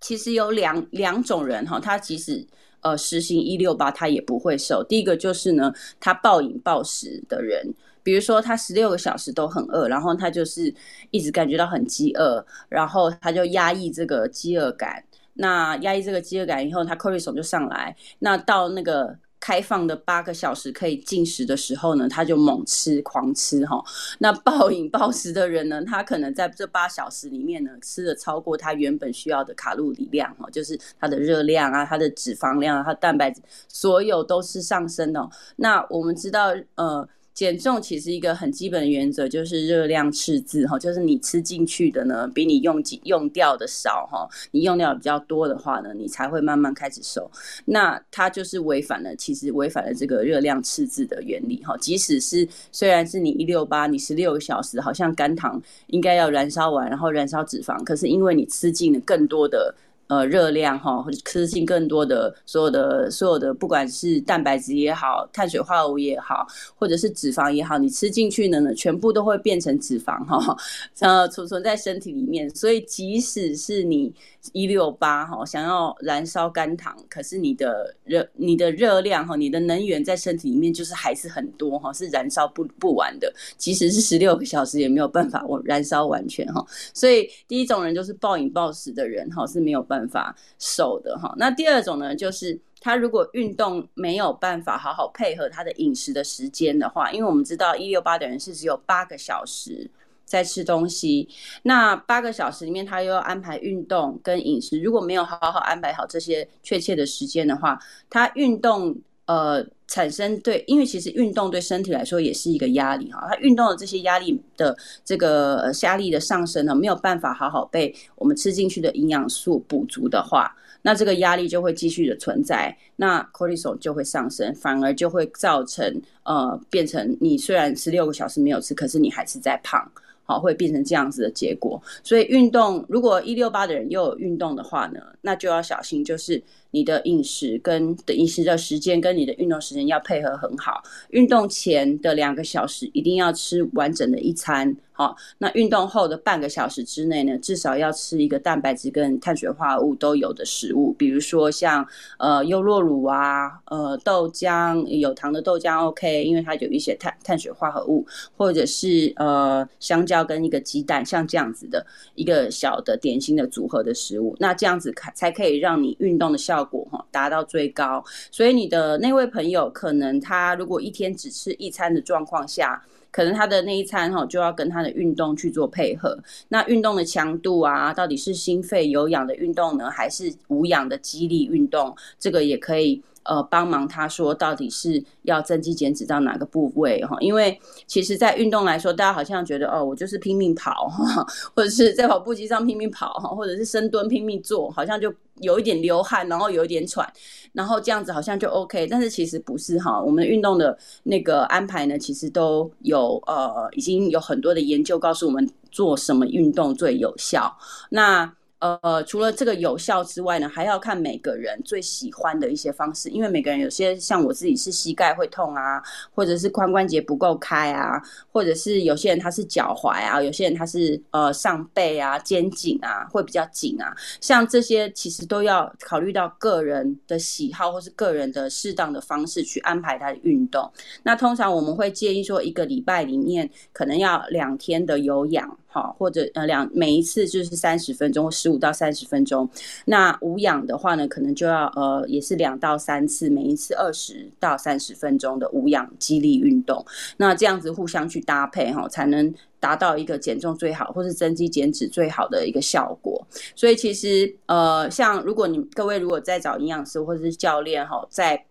其实有两两种人哈，他即使呃实行一六八，他也不会瘦。第一个就是呢，他暴饮暴食的人，比如说他十六个小时都很饿，然后他就是一直感觉到很饥饿，然后他就压抑这个饥饿感。那压抑这个饥饿感以后，他 c o r t i s o 就上来。那到那个。开放的八个小时可以进食的时候呢，他就猛吃狂吃哈。那暴饮暴食的人呢，他可能在这八小时里面呢，吃了超过他原本需要的卡路里量哈，就是他的热量啊、他的脂肪量啊、他蛋白质，所有都是上升的。那我们知道，呃。减重其实一个很基本的原则就是热量赤字哈，就是你吃进去的呢比你用用掉的少哈，你用掉比较多的话呢，你才会慢慢开始瘦。那它就是违反了，其实违反了这个热量赤字的原理哈。即使是虽然是你一六八，你十六个小时好像肝糖应该要燃烧完，然后燃烧脂肪，可是因为你吃进了更多的。呃，热量哈，或者吃进更多的所有的所有的，不管是蛋白质也好，碳水化合物也好，或者是脂肪也好，你吃进去呢，全部都会变成脂肪哈，呃，储存在身体里面。所以，即使是你一六八哈，想要燃烧肝糖，可是你的热你的热量哈，你的能源在身体里面就是还是很多哈，是燃烧不不完的。即使是十六个小时，也没有办法我燃烧完全哈。所以，第一种人就是暴饮暴食的人哈，是没有办。法瘦的哈，那第二种呢，就是他如果运动没有办法好好配合他的饮食的时间的话，因为我们知道一六八的人是只有八个小时在吃东西，那八个小时里面他又要安排运动跟饮食，如果没有好好安排好这些确切的时间的话，他运动呃产生对，因为其实运动对身体来说也是一个压力哈，他运动的这些压力的这个压力的上升呢，没有办法好好被我们吃进去的营养素补足的话，那这个压力就会继续的存在，那 cortisol 就会上升，反而就会造成呃变成你虽然十六个小时没有吃，可是你还是在胖。好，会变成这样子的结果。所以运动，如果一六八的人又有运动的话呢，那就要小心，就是你的饮食跟的饮食的时间跟你的运动时间要配合很好。运动前的两个小时一定要吃完整的一餐。好，那运动后的半个小时之内呢，至少要吃一个蛋白质跟碳水化合物都有的食物，比如说像呃优酪乳啊，呃豆浆，有糖的豆浆 OK，因为它有一些碳碳水化合物，或者是呃香蕉跟一个鸡蛋，像这样子的一个小的点心的组合的食物，那这样子才才可以让你运动的效效果哈达到最高。所以你的那位朋友可能他如果一天只吃一餐的状况下。可能他的那一餐哈就要跟他的运动去做配合，那运动的强度啊，到底是心肺有氧的运动呢，还是无氧的激励运动？这个也可以。呃，帮忙他说到底是要增肌减脂到哪个部位哈？因为其实，在运动来说，大家好像觉得哦，我就是拼命跑哈，或者是在跑步机上拼命跑哈，或者是深蹲拼命做，好像就有一点流汗，然后有一点喘，然后这样子好像就 OK。但是其实不是哈，我们运动的那个安排呢，其实都有呃，已经有很多的研究告诉我们做什么运动最有效。那呃，除了这个有效之外呢，还要看每个人最喜欢的一些方式，因为每个人有些像我自己是膝盖会痛啊，或者是髋关节不够开啊，或者是有些人他是脚踝啊，有些人他是呃上背啊、肩颈啊会比较紧啊，像这些其实都要考虑到个人的喜好或是个人的适当的方式去安排他的运动。那通常我们会建议说，一个礼拜里面可能要两天的有氧。好，或者呃两每一次就是三十分钟，十五到三十分钟。那无氧的话呢，可能就要呃也是两到三次，每一次二十到三十分钟的无氧肌力运动。那这样子互相去搭配哈，才能达到一个减重最好，或是增肌减脂最好的一个效果。所以其实呃，像如果你各位如果在找营养师或者是教练哈，在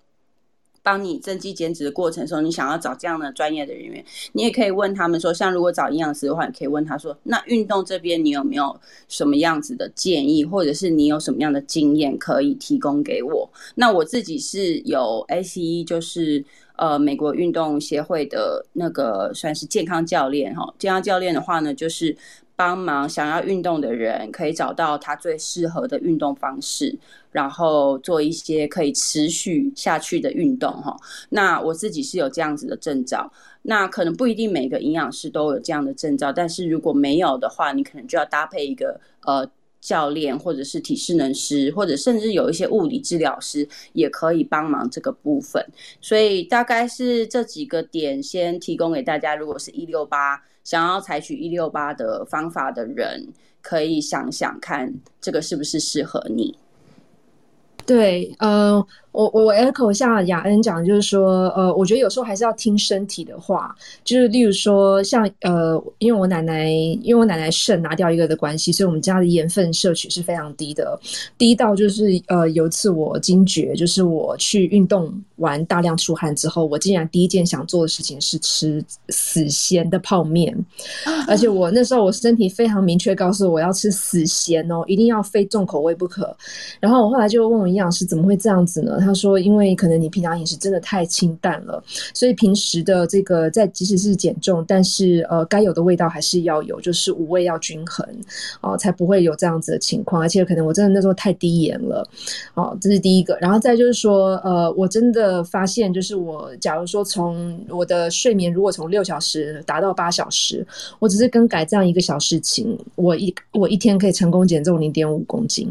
当你增肌减脂的过程时候，你想要找这样的专业的人员，你也可以问他们说，像如果找营养师的话，你可以问他说，那运动这边你有没有什么样子的建议，或者是你有什么样的经验可以提供给我？那我自己是有 ACE，就是呃美国运动协会的那个算是健康教练哈，健康教练的话呢，就是帮忙想要运动的人可以找到他最适合的运动方式。然后做一些可以持续下去的运动哈。那我自己是有这样子的证照，那可能不一定每个营养师都有这样的证照，但是如果没有的话，你可能就要搭配一个呃教练或者是体适能师，或者甚至有一些物理治疗师也可以帮忙这个部分。所以大概是这几个点先提供给大家。如果是一六八想要采取一六八的方法的人，可以想想看这个是不是适合你。对，呃。我我 echo 下雅恩讲，就是说，呃，我觉得有时候还是要听身体的话，就是例如说，像呃，因为我奶奶，因为我奶奶肾拿掉一个的关系，所以我们家的盐分摄取是非常低的，低到就是呃，有一次我惊觉，就是我去运动完大量出汗之后，我竟然第一件想做的事情是吃死咸的泡面，而且我那时候我身体非常明确告诉我，我要吃死咸哦，一定要非重口味不可。然后我后来就问我营养师，怎么会这样子呢？他说：“因为可能你平常饮食真的太清淡了，所以平时的这个在即使是减重，但是呃该有的味道还是要有，就是五味要均衡哦，才不会有这样子的情况。而且可能我真的那时候太低盐了，哦，这是第一个。然后再就是说，呃，我真的发现，就是我假如说从我的睡眠如果从六小时达到八小时，我只是更改这样一个小事情，我一我一天可以成功减重零点五公斤。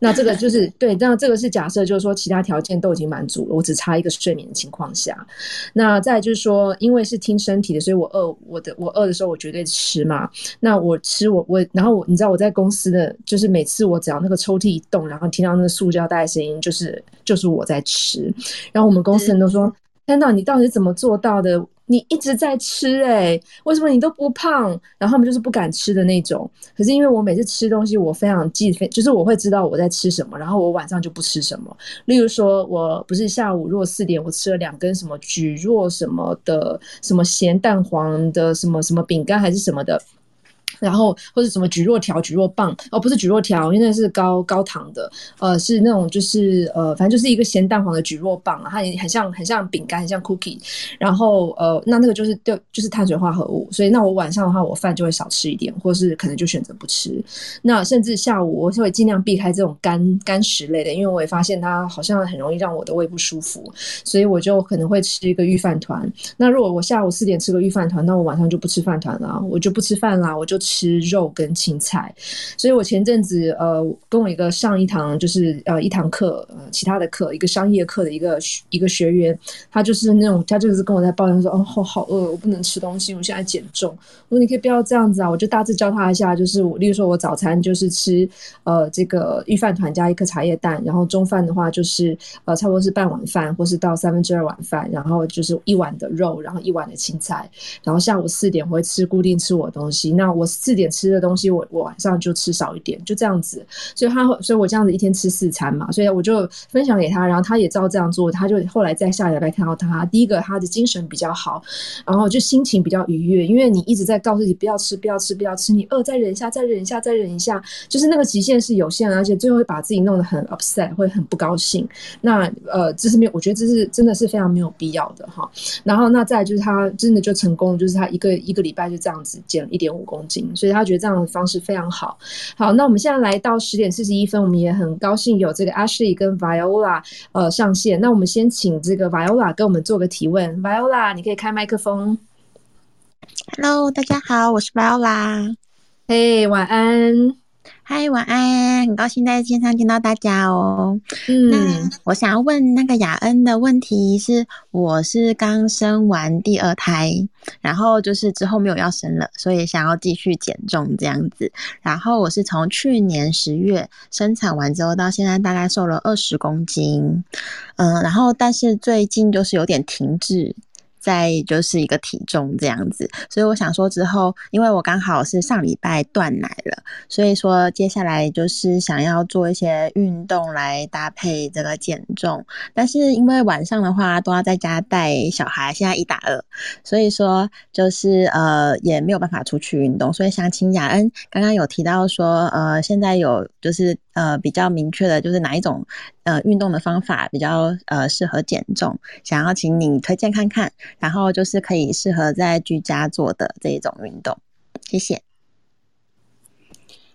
那这个就是对，那这个是假设，就是说其他条件件。”都已经满足了，我只差一个睡眠的情况下，那再就是说，因为是听身体的，所以我饿，我的我饿的时候我绝对吃嘛。那我吃我我，然后我你知道我在公司的，就是每次我只要那个抽屉一动，然后听到那个塑胶袋声音，就是就是我在吃。然后我们公司人都说：“天呐，你到底是怎么做到的？”你一直在吃哎，为什么你都不胖？然后他们就是不敢吃的那种。可是因为我每次吃东西，我非常记，就是我会知道我在吃什么，然后我晚上就不吃什么。例如说，我不是下午如果四点我吃了两根什么菊若什么的，什么咸蛋黄的什么什么饼干还是什么的。然后或者什么菊若条、菊若棒哦，不是菊若条，因为那是高高糖的，呃，是那种就是呃，反正就是一个咸蛋黄的菊若棒，它也很像很像饼干，很像 cookie。然后呃，那那个就是就就是碳水化合物，所以那我晚上的话，我饭就会少吃一点，或是可能就选择不吃。那甚至下午我会尽量避开这种干干食类的，因为我也发现它好像很容易让我的胃不舒服，所以我就可能会吃一个预饭团。那如果我下午四点吃个预饭团，那我晚上就不吃饭团了，我就不吃饭啦，我就吃。吃肉跟青菜，所以我前阵子呃跟我一个上一堂就是呃一堂课呃其他的课一个商业课的一个一个学员，他就是那种他就是跟我在抱怨说哦好好饿我不能吃东西我现在减重。我说你可以不要这样子啊我就大致教他一下就是我例如说我早餐就是吃呃这个预饭团加一颗茶叶蛋然后中饭的话就是呃差不多是半碗饭或是到三分之二碗饭然后就是一碗的肉然后一碗的青菜。然后下午四点我会吃固定吃我的东西。那我。四点吃的东西，我我晚上就吃少一点，就这样子。所以他，所以我这样子一天吃四餐嘛。所以我就分享给他，然后他也照这样做。他就后来在下礼拜看到他，第一个他的精神比较好，然后就心情比较愉悦。因为你一直在告诉你不要吃，不要吃，不要吃，你饿再忍一下，再忍一下，再忍一下，就是那个极限是有限的，而且最后会把自己弄得很 upset，会很不高兴。那呃，这是没有，我觉得这是真的是非常没有必要的哈。然后那再就是他真的就成功，就是他一个一个礼拜就这样子减了一点五公斤。所以他觉得这样的方式非常好。好，那我们现在来到十点四十一分，我们也很高兴有这个 Ashley 跟 Viola 呃上线。那我们先请这个 Viola 跟我们做个提问。Viola，你可以开麦克风。Hello，大家好，我是 Viola。嘿，晚安。嗨，晚安，很高兴在线上见到大家哦。嗯，那我想要问那个雅恩的问题是，我是刚生完第二胎，然后就是之后没有要生了，所以想要继续减重这样子。然后我是从去年十月生产完之后到现在大概瘦了二十公斤，嗯，然后但是最近就是有点停滞。再就是一个体重这样子，所以我想说之后，因为我刚好是上礼拜断奶了，所以说接下来就是想要做一些运动来搭配这个减重。但是因为晚上的话都要在家带小孩，现在一打二，所以说就是呃也没有办法出去运动。所以想请雅恩，刚刚有提到说呃现在有就是呃比较明确的就是哪一种呃运动的方法比较呃适合减重，想要请你推荐看看。然后就是可以适合在居家做的这一种运动，谢谢。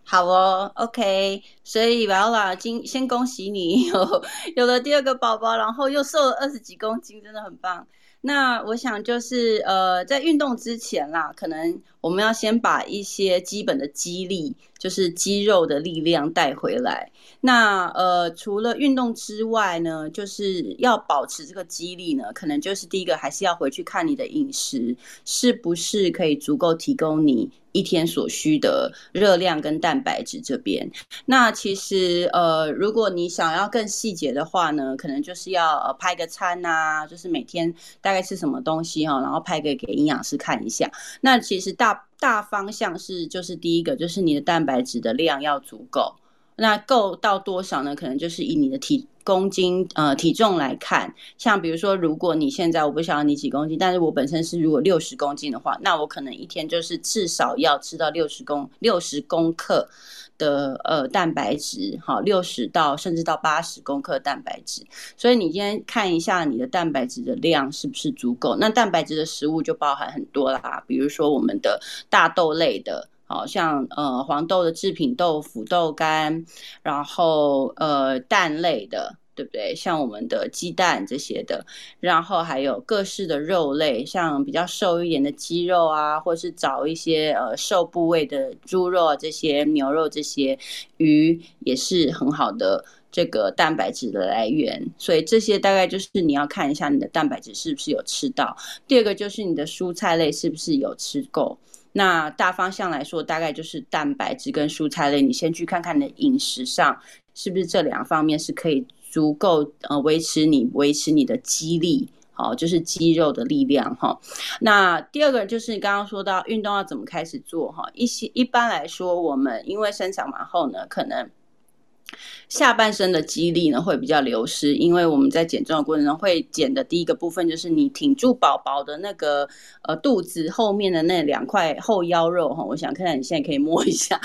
好哦，OK。所以完了今先恭喜你 有有了第二个宝宝，然后又瘦了二十几公斤，真的很棒。那我想就是呃，在运动之前啦，可能我们要先把一些基本的肌力，就是肌肉的力量带回来。那呃，除了运动之外呢，就是要保持这个肌力呢，可能就是第一个还是要回去看你的饮食是不是可以足够提供你一天所需的热量跟蛋白质这边。那其实呃，如果你想要更细节的话呢，可能就是要拍个餐呐，就是每天大概吃什么东西哈，然后拍个给营养师看一下。那其实大大方向是，就是第一个就是你的蛋白质的量要足够。那够到多少呢？可能就是以你的体公斤呃体重来看，像比如说，如果你现在我不晓得你几公斤，但是我本身是如果六十公斤的话，那我可能一天就是至少要吃到六十公六十公克的呃蛋白质，好，六十到甚至到八十公克蛋白质。所以你今天看一下你的蛋白质的量是不是足够？那蛋白质的食物就包含很多啦，比如说我们的大豆类的。好像呃黄豆的制品豆腐、豆干，然后呃蛋类的，对不对？像我们的鸡蛋这些的，然后还有各式的肉类，像比较瘦一点的鸡肉啊，或是找一些呃瘦部位的猪肉啊，这些牛肉这些鱼也是很好的这个蛋白质的来源。所以这些大概就是你要看一下你的蛋白质是不是有吃到。第二个就是你的蔬菜类是不是有吃够。那大方向来说，大概就是蛋白质跟蔬菜类。你先去看看你的饮食上是不是这两方面是可以足够呃维持你维持你的肌力，好，就是肌肉的力量哈。那第二个就是你刚刚说到运动要怎么开始做哈？一些一般来说，我们因为生产完后呢，可能。下半身的肌力呢会比较流失，因为我们在减重的过程中会减的第一个部分就是你挺住宝宝的那个呃肚子后面的那两块后腰肉哈，我想看看你现在可以摸一下，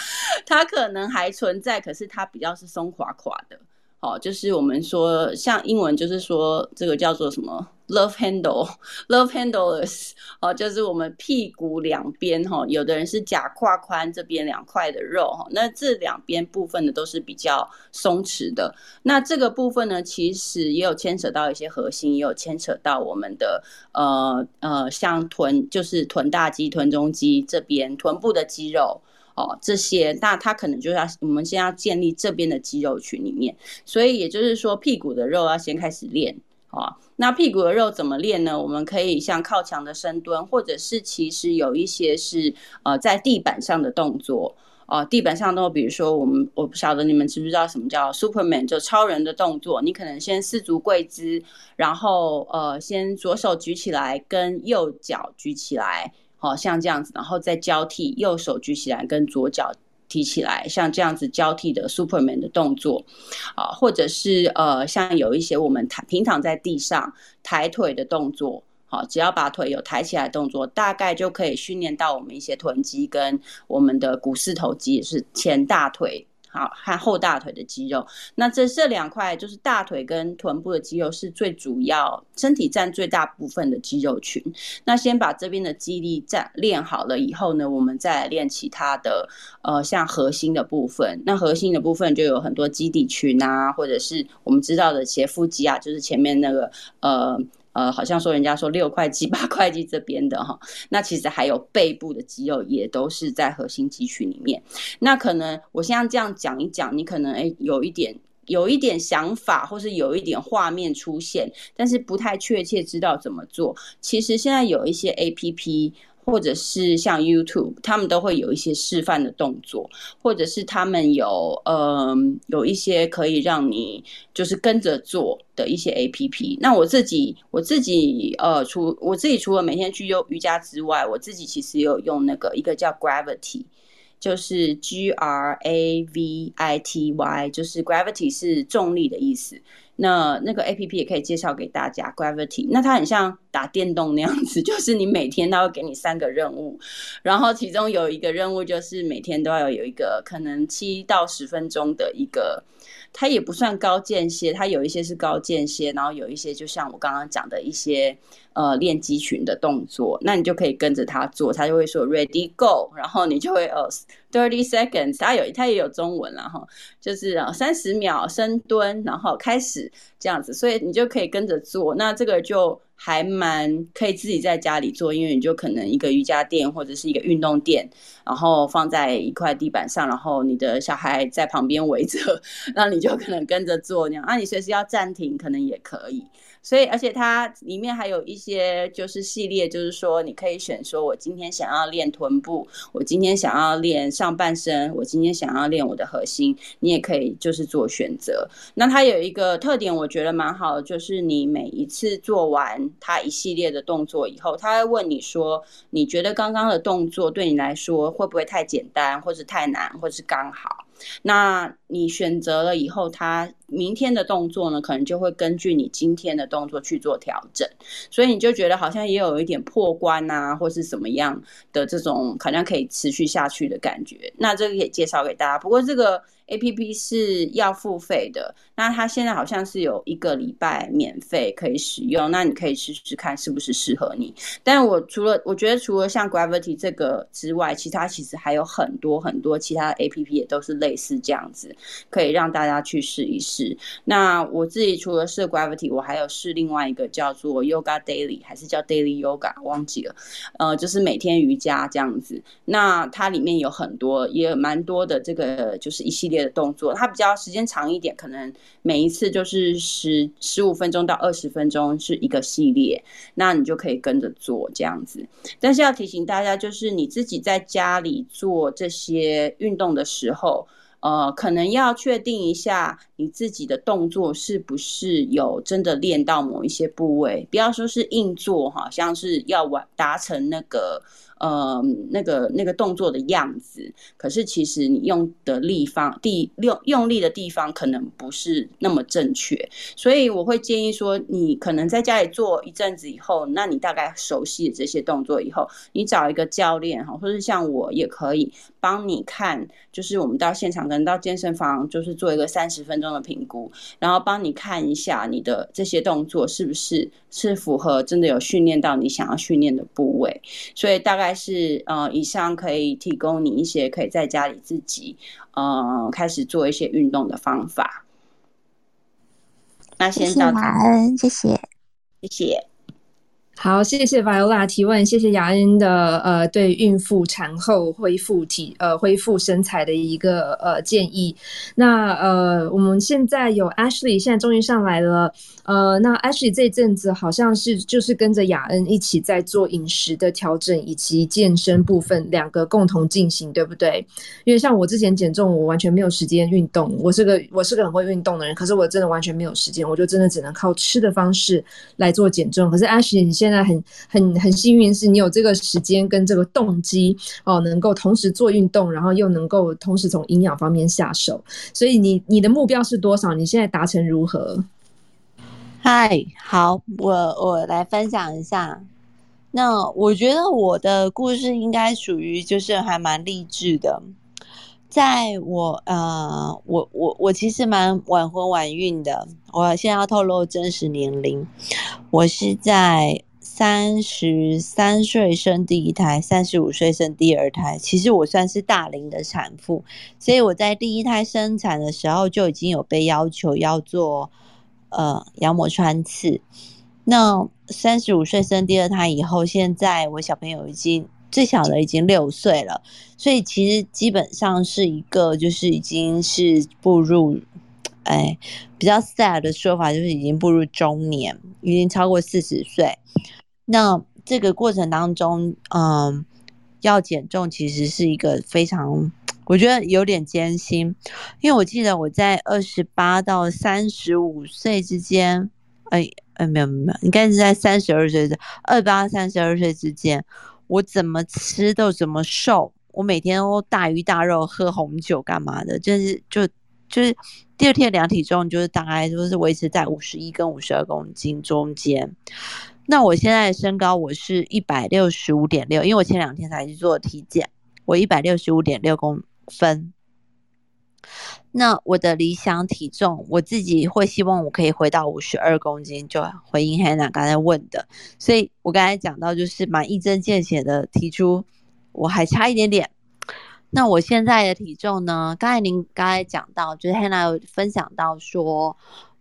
它可能还存在，可是它比较是松垮垮的。好，就是我们说，像英文就是说，这个叫做什么？Love handle，love handles。哦，就是我们屁股两边哈，有的人是假胯宽这边两块的肉哈，那这两边部分呢都是比较松弛的。那这个部分呢，其实也有牵扯到一些核心，也有牵扯到我们的呃呃，像臀，就是臀大肌、臀中肌这边臀部的肌肉。哦，这些那它可能就要我们先要建立这边的肌肉群里面，所以也就是说屁股的肉要先开始练啊。那屁股的肉怎么练呢？我们可以像靠墙的深蹲，或者是其实有一些是呃在地板上的动作哦。地板上都，比如说我们我不晓得你们知不知道什么叫 Superman，就超人的动作。你可能先四足跪姿，然后呃先左手举起来，跟右脚举起来。好像这样子，然后再交替，右手举起来，跟左脚提起来，像这样子交替的 Superman 的动作，啊，或者是呃，像有一些我们躺平躺在地上抬腿的动作，好，只要把腿有抬起来动作，大概就可以训练到我们一些臀肌跟我们的股四头肌，也是前大腿。好，和后大腿的肌肉，那这这两块就是大腿跟臀部的肌肉是最主要，身体占最大部分的肌肉群。那先把这边的肌力占练好了以后呢，我们再来练其他的，呃，像核心的部分。那核心的部分就有很多肌底群啊，或者是我们知道的斜腹肌啊，就是前面那个呃。呃，好像说人家说六块肌、八块肌这边的哈，那其实还有背部的肌肉也都是在核心肌群里面。那可能我现在这样讲一讲，你可能哎有一点有一点想法，或是有一点画面出现，但是不太确切知道怎么做。其实现在有一些 A P P。或者是像 YouTube，他们都会有一些示范的动作，或者是他们有嗯有一些可以让你就是跟着做的一些 APP。那我自己我自己呃除我自己除了每天去用瑜伽之外，我自己其实有用那个一个叫 Gravity，就是 G R A V I T Y，就是 Gravity 是重力的意思。那那个 A P P 也可以介绍给大家，Gravity。那它很像打电动那样子，就是你每天它会给你三个任务，然后其中有一个任务就是每天都要有一个可能七到十分钟的一个。它也不算高间歇，它有一些是高间歇，然后有一些就像我刚刚讲的一些呃练肌群的动作，那你就可以跟着他做，他就会说 ready go，然后你就会呃 thirty seconds，他有他也有中文了哈，就是三十秒深蹲，然后开始这样子，所以你就可以跟着做，那这个就。还蛮可以自己在家里做，因为你就可能一个瑜伽垫或者是一个运动垫，然后放在一块地板上，然后你的小孩在旁边围着，那你就可能跟着做那样。啊，你随时要暂停，可能也可以。所以，而且它里面还有一些就是系列，就是说你可以选说，我今天想要练臀部，我今天想要练上半身，我今天想要练我的核心，你也可以就是做选择。那它有一个特点，我觉得蛮好的，就是你每一次做完它一系列的动作以后，他会问你说，你觉得刚刚的动作对你来说会不会太简单，或者太难，或是刚好？那你选择了以后，他明天的动作呢，可能就会根据你今天的动作去做调整，所以你就觉得好像也有一点破关啊，或是什么样的这种好像可以持续下去的感觉。那这个也介绍给大家，不过这个。A P P 是要付费的，那它现在好像是有一个礼拜免费可以使用，那你可以试试看是不是适合你。但我除了我觉得除了像 Gravity 这个之外，其他其实还有很多很多其他的 A P P 也都是类似这样子，可以让大家去试一试。那我自己除了试 Gravity，我还有试另外一个叫做 Yoga Daily，还是叫 Daily Yoga，忘记了。呃，就是每天瑜伽这样子。那它里面有很多，也蛮多的这个就是一系列。的动作，它比较时间长一点，可能每一次就是十十五分钟到二十分钟是一个系列，那你就可以跟着做这样子。但是要提醒大家，就是你自己在家里做这些运动的时候，呃，可能要确定一下你自己的动作是不是有真的练到某一些部位，不要说是硬做，好像是要完达成那个。呃，那个那个动作的样子，可是其实你用的立方第用用力的地方可能不是那么正确，所以我会建议说，你可能在家里做一阵子以后，那你大概熟悉这些动作以后，你找一个教练哈，或者像我也可以帮你看，就是我们到现场可能到健身房，就是做一个三十分钟的评估，然后帮你看一下你的这些动作是不是是符合真的有训练到你想要训练的部位，所以大概。是呃，以上可以提供你一些可以在家里自己呃开始做一些运动的方法。那先到他，恩，谢谢，谢谢。好，谢谢 Viola 提问，谢谢雅恩的呃对孕妇产后恢复体呃恢复身材的一个呃建议。那呃我们现在有 Ashley 现在终于上来了，呃那 Ashley 这阵子好像是就是跟着雅恩一起在做饮食的调整以及健身部分两个共同进行，对不对？因为像我之前减重，我完全没有时间运动，我是个我是个很会运动的人，可是我真的完全没有时间，我就真的只能靠吃的方式来做减重。可是 Ashy 你现在很很很幸运，是你有这个时间跟这个动机哦，能够同时做运动，然后又能够同时从营养方面下手。所以你你的目标是多少？你现在达成如何？嗨，好，我我来分享一下。那我觉得我的故事应该属于就是还蛮励志的。在我呃，我我我其实蛮晚婚晚孕的。我现在要透露真实年龄，我是在。三十三岁生第一胎，三十五岁生第二胎。其实我算是大龄的产妇，所以我在第一胎生产的时候就已经有被要求要做呃羊膜穿刺。那三十五岁生第二胎以后，现在我小朋友已经最小的已经六岁了，所以其实基本上是一个就是已经是步入，哎，比较 sad 的说法就是已经步入中年，已经超过四十岁。那这个过程当中，嗯，要减重其实是一个非常。我觉得有点艰辛，因为我记得我在二十八到三十五岁之间，哎哎，没有没有，应该是在三十二岁的二八三十二岁之间，我怎么吃都怎么瘦，我每天都大鱼大肉，喝红酒干嘛的，就是就就是第二天量体重，就是大概都是维持在五十一跟五十二公斤中间。那我现在身高我是一百六十五点六，因为我前两天才去做体检，我一百六十五点六公。分，那我的理想体重，我自己会希望我可以回到五十二公斤，就回应 Hannah 刚才问的，所以我刚才讲到就是蛮一针见血的提出，我还差一点点。那我现在的体重呢？刚才您刚才讲到，就是 Hannah 分享到说。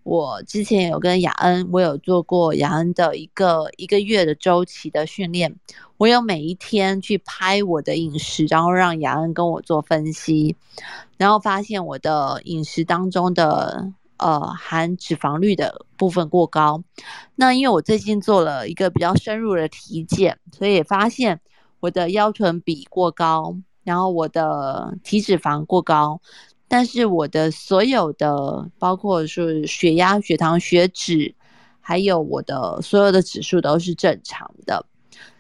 我之前有跟雅恩，我有做过雅恩的一个一个月的周期的训练。我有每一天去拍我的饮食，然后让雅恩跟我做分析，然后发现我的饮食当中的呃含脂肪率的部分过高。那因为我最近做了一个比较深入的体检，所以也发现我的腰臀比过高，然后我的体脂肪过高。但是我的所有的，包括是血压、血糖、血脂，还有我的所有的指数都是正常的，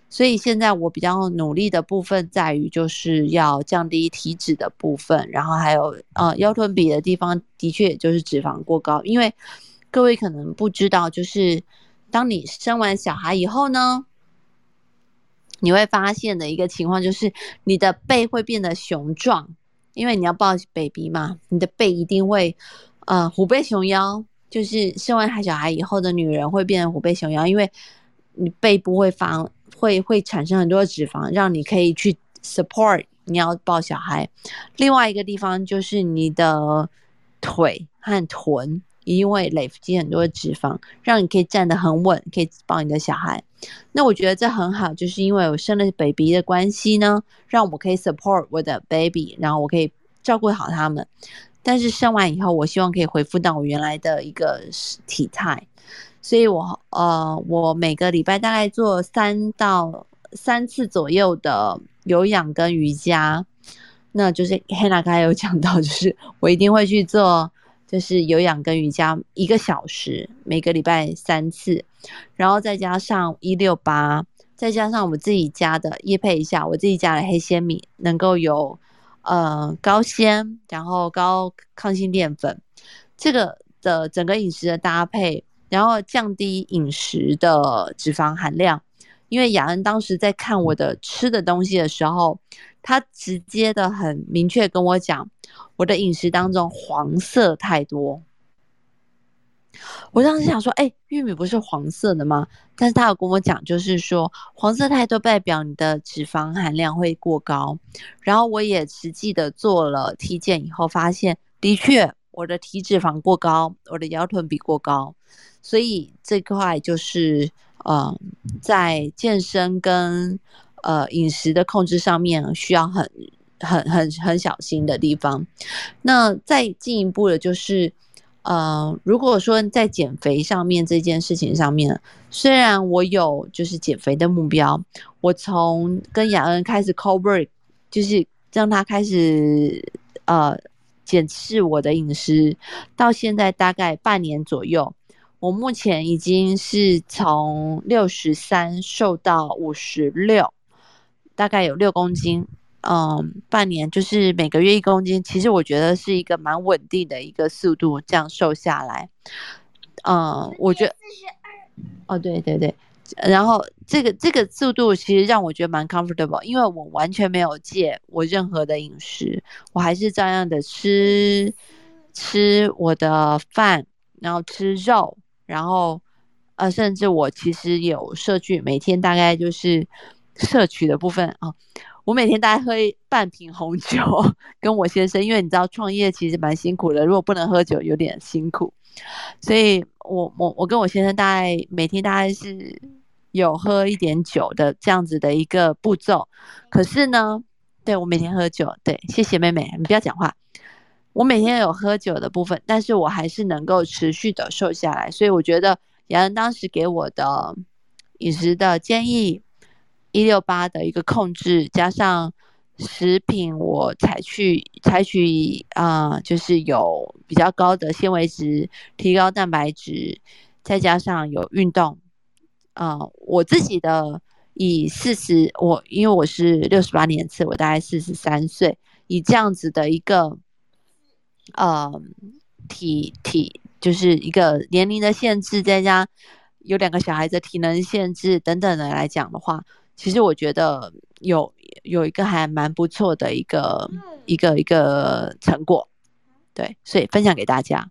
所以现在我比较努力的部分在于，就是要降低体脂的部分，然后还有呃腰臀比的地方，的确也就是脂肪过高。因为各位可能不知道，就是当你生完小孩以后呢，你会发现的一个情况就是你的背会变得雄壮。因为你要抱 baby 嘛，你的背一定会，呃，虎背熊腰。就是生完孩小孩以后的女人会变成虎背熊腰，因为你背部会发会会产生很多脂肪，让你可以去 support 你要抱小孩。另外一个地方就是你的腿和臀，因为累积很多脂肪，让你可以站得很稳，可以抱你的小孩。那我觉得这很好，就是因为我生了 baby 的关系呢，让我可以 support 我的 baby，然后我可以照顾好他们。但是生完以后，我希望可以恢复到我原来的一个体态，所以我呃，我每个礼拜大概做三到三次左右的有氧跟瑜伽。那就是 Hannah 刚才有讲到，就是我一定会去做。就是有氧跟瑜伽一个小时，每个礼拜三次，然后再加上一六八，再加上我自己家的叶配一下，我自己家的黑鲜米能够有呃高纤，然后高抗性淀粉，这个的整个饮食的搭配，然后降低饮食的脂肪含量。因为雅恩当时在看我的吃的东西的时候，他直接的很明确跟我讲。我的饮食当中黄色太多，我当时想说，哎，玉米不是黄色的吗？但是他有跟我讲，就是说黄色太多代表你的脂肪含量会过高。然后我也实际的做了体检以后，发现的确我的体脂肪过高，我的腰臀比过高，所以这块就是呃，在健身跟呃饮食的控制上面需要很。很很很小心的地方，那再进一步的就是，呃，如果说在减肥上面这件事情上面，虽然我有就是减肥的目标，我从跟雅恩开始 cover，就是让他开始呃检视我的饮食，到现在大概半年左右，我目前已经是从六十三瘦到五十六，大概有六公斤。嗯，半年就是每个月一公斤，其实我觉得是一个蛮稳定的一个速度，这样瘦下来。嗯，我觉得哦，对对对，然后这个这个速度其实让我觉得蛮 comfortable，因为我完全没有戒我任何的饮食，我还是照样的吃吃我的饭，然后吃肉，然后呃，甚至我其实有摄取，每天大概就是摄取的部分啊。我每天大概喝半瓶红酒，跟我先生，因为你知道创业其实蛮辛苦的，如果不能喝酒有点辛苦，所以我我我跟我先生大概每天大概是有喝一点酒的这样子的一个步骤。可是呢，对我每天喝酒，对，谢谢妹妹，你不要讲话。我每天有喝酒的部分，但是我还是能够持续的瘦下来，所以我觉得杨恩当时给我的饮食的建议，一六八的一个控制，加上食品我采取采取啊，就是有比较高的纤维值，提高蛋白质，再加上有运动，啊，我自己的以四十，我因为我是六十八年次，我大概四十三岁，以这样子的一个。呃，体体就是一个年龄的限制，再加有两个小孩子体能限制等等的来讲的话，其实我觉得有有一个还蛮不错的一个一个一个成果，对，所以分享给大家。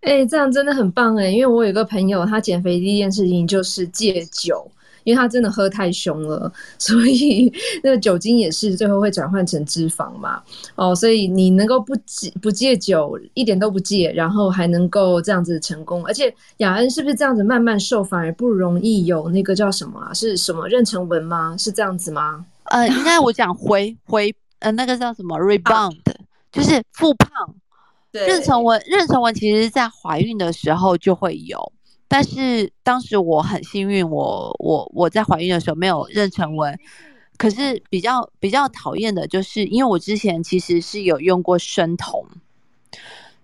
哎，这样真的很棒哎，因为我有个朋友，他减肥第一件事情就是戒酒。因为他真的喝太凶了，所以那个酒精也是最后会转换成脂肪嘛。哦，所以你能够不戒不戒酒，一点都不戒，然后还能够这样子成功，而且雅恩是不是这样子慢慢瘦，反而不容易有那个叫什么啊？是什么妊娠纹吗？是这样子吗？呃，应该我讲回回呃那个叫什么 rebound，就是复胖。妊娠纹妊娠纹其实在怀孕的时候就会有。但是当时我很幸运，我我我在怀孕的时候没有妊娠纹。可是比较比较讨厌的就是，因为我之前其实是有用过生酮，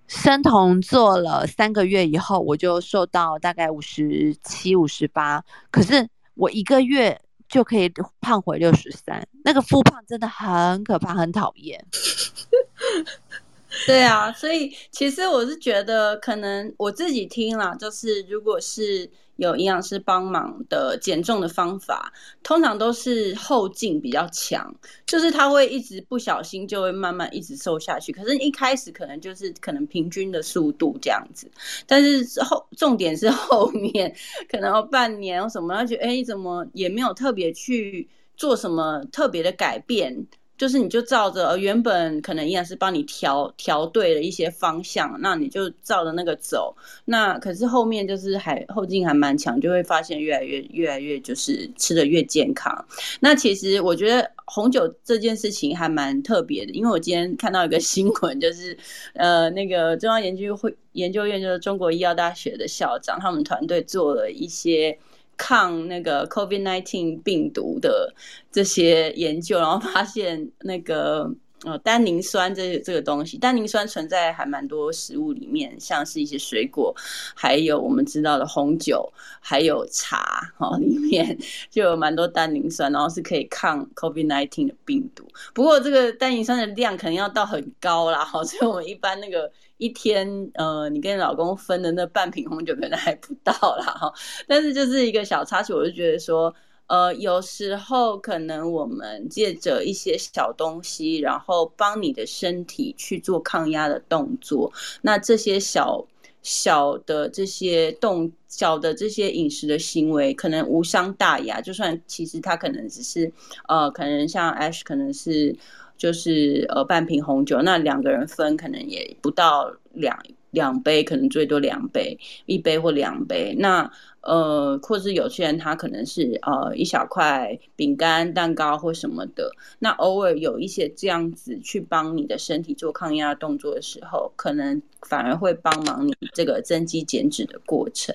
生酮做了三个月以后，我就瘦到大概五十七、五十八。可是我一个月就可以胖回六十三，那个复胖真的很可怕，很讨厌。对啊，所以其实我是觉得，可能我自己听了，就是如果是有营养师帮忙的减重的方法，通常都是后劲比较强，就是他会一直不小心就会慢慢一直瘦下去。可是，一开始可能就是可能平均的速度这样子，但是后重点是后面可能半年或什么，他觉得哎，怎么也没有特别去做什么特别的改变。就是你就照着原本可能营养师帮你调调对了一些方向，那你就照着那个走。那可是后面就是还后劲还蛮强，就会发现越来越越来越就是吃的越健康。那其实我觉得红酒这件事情还蛮特别的，因为我今天看到一个 新闻，就是呃那个中央研究会研究院就是中国医药大学的校长，他们团队做了一些。抗那个 COVID-19 病毒的这些研究，然后发现那个呃单宁酸这这个东西，单宁酸存在还蛮多食物里面，像是一些水果，还有我们知道的红酒，还有茶哈，里面就有蛮多单宁酸，然后是可以抗 COVID-19 的病毒。不过这个单宁酸的量可能要到很高啦，哈，所以我们一般那个。一天，呃，你跟老公分的那半瓶红酒可能还不到啦，哈。但是就是一个小插曲，我就觉得说，呃，有时候可能我们借着一些小东西，然后帮你的身体去做抗压的动作，那这些小小的这些动小的这些饮食的行为，可能无伤大雅。就算其实它可能只是，呃，可能像 Ash 可能是。就是呃半瓶红酒，那两个人分可能也不到两两杯，可能最多两杯，一杯或两杯。那呃，或是有些人他可能是呃一小块饼干、蛋糕或什么的。那偶尔有一些这样子去帮你的身体做抗压动作的时候，可能反而会帮忙你这个增肌减脂的过程。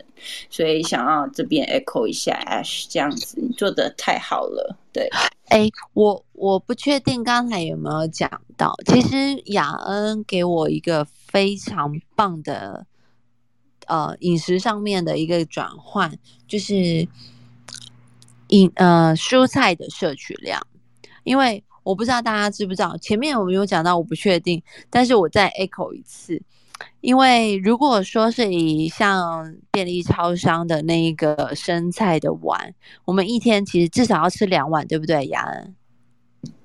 所以想要这边 echo 一下 Ash 这样子，你做的太好了，对。哎，我我不确定刚才有没有讲到，其实雅恩给我一个非常棒的，呃，饮食上面的一个转换，就是饮呃蔬菜的摄取量，因为我不知道大家知不知道，前面我没有讲到，我不确定，但是我再 echo 一次。因为如果说是以像便利超商的那一个生菜的碗，我们一天其实至少要吃两碗，对不对，雅恩？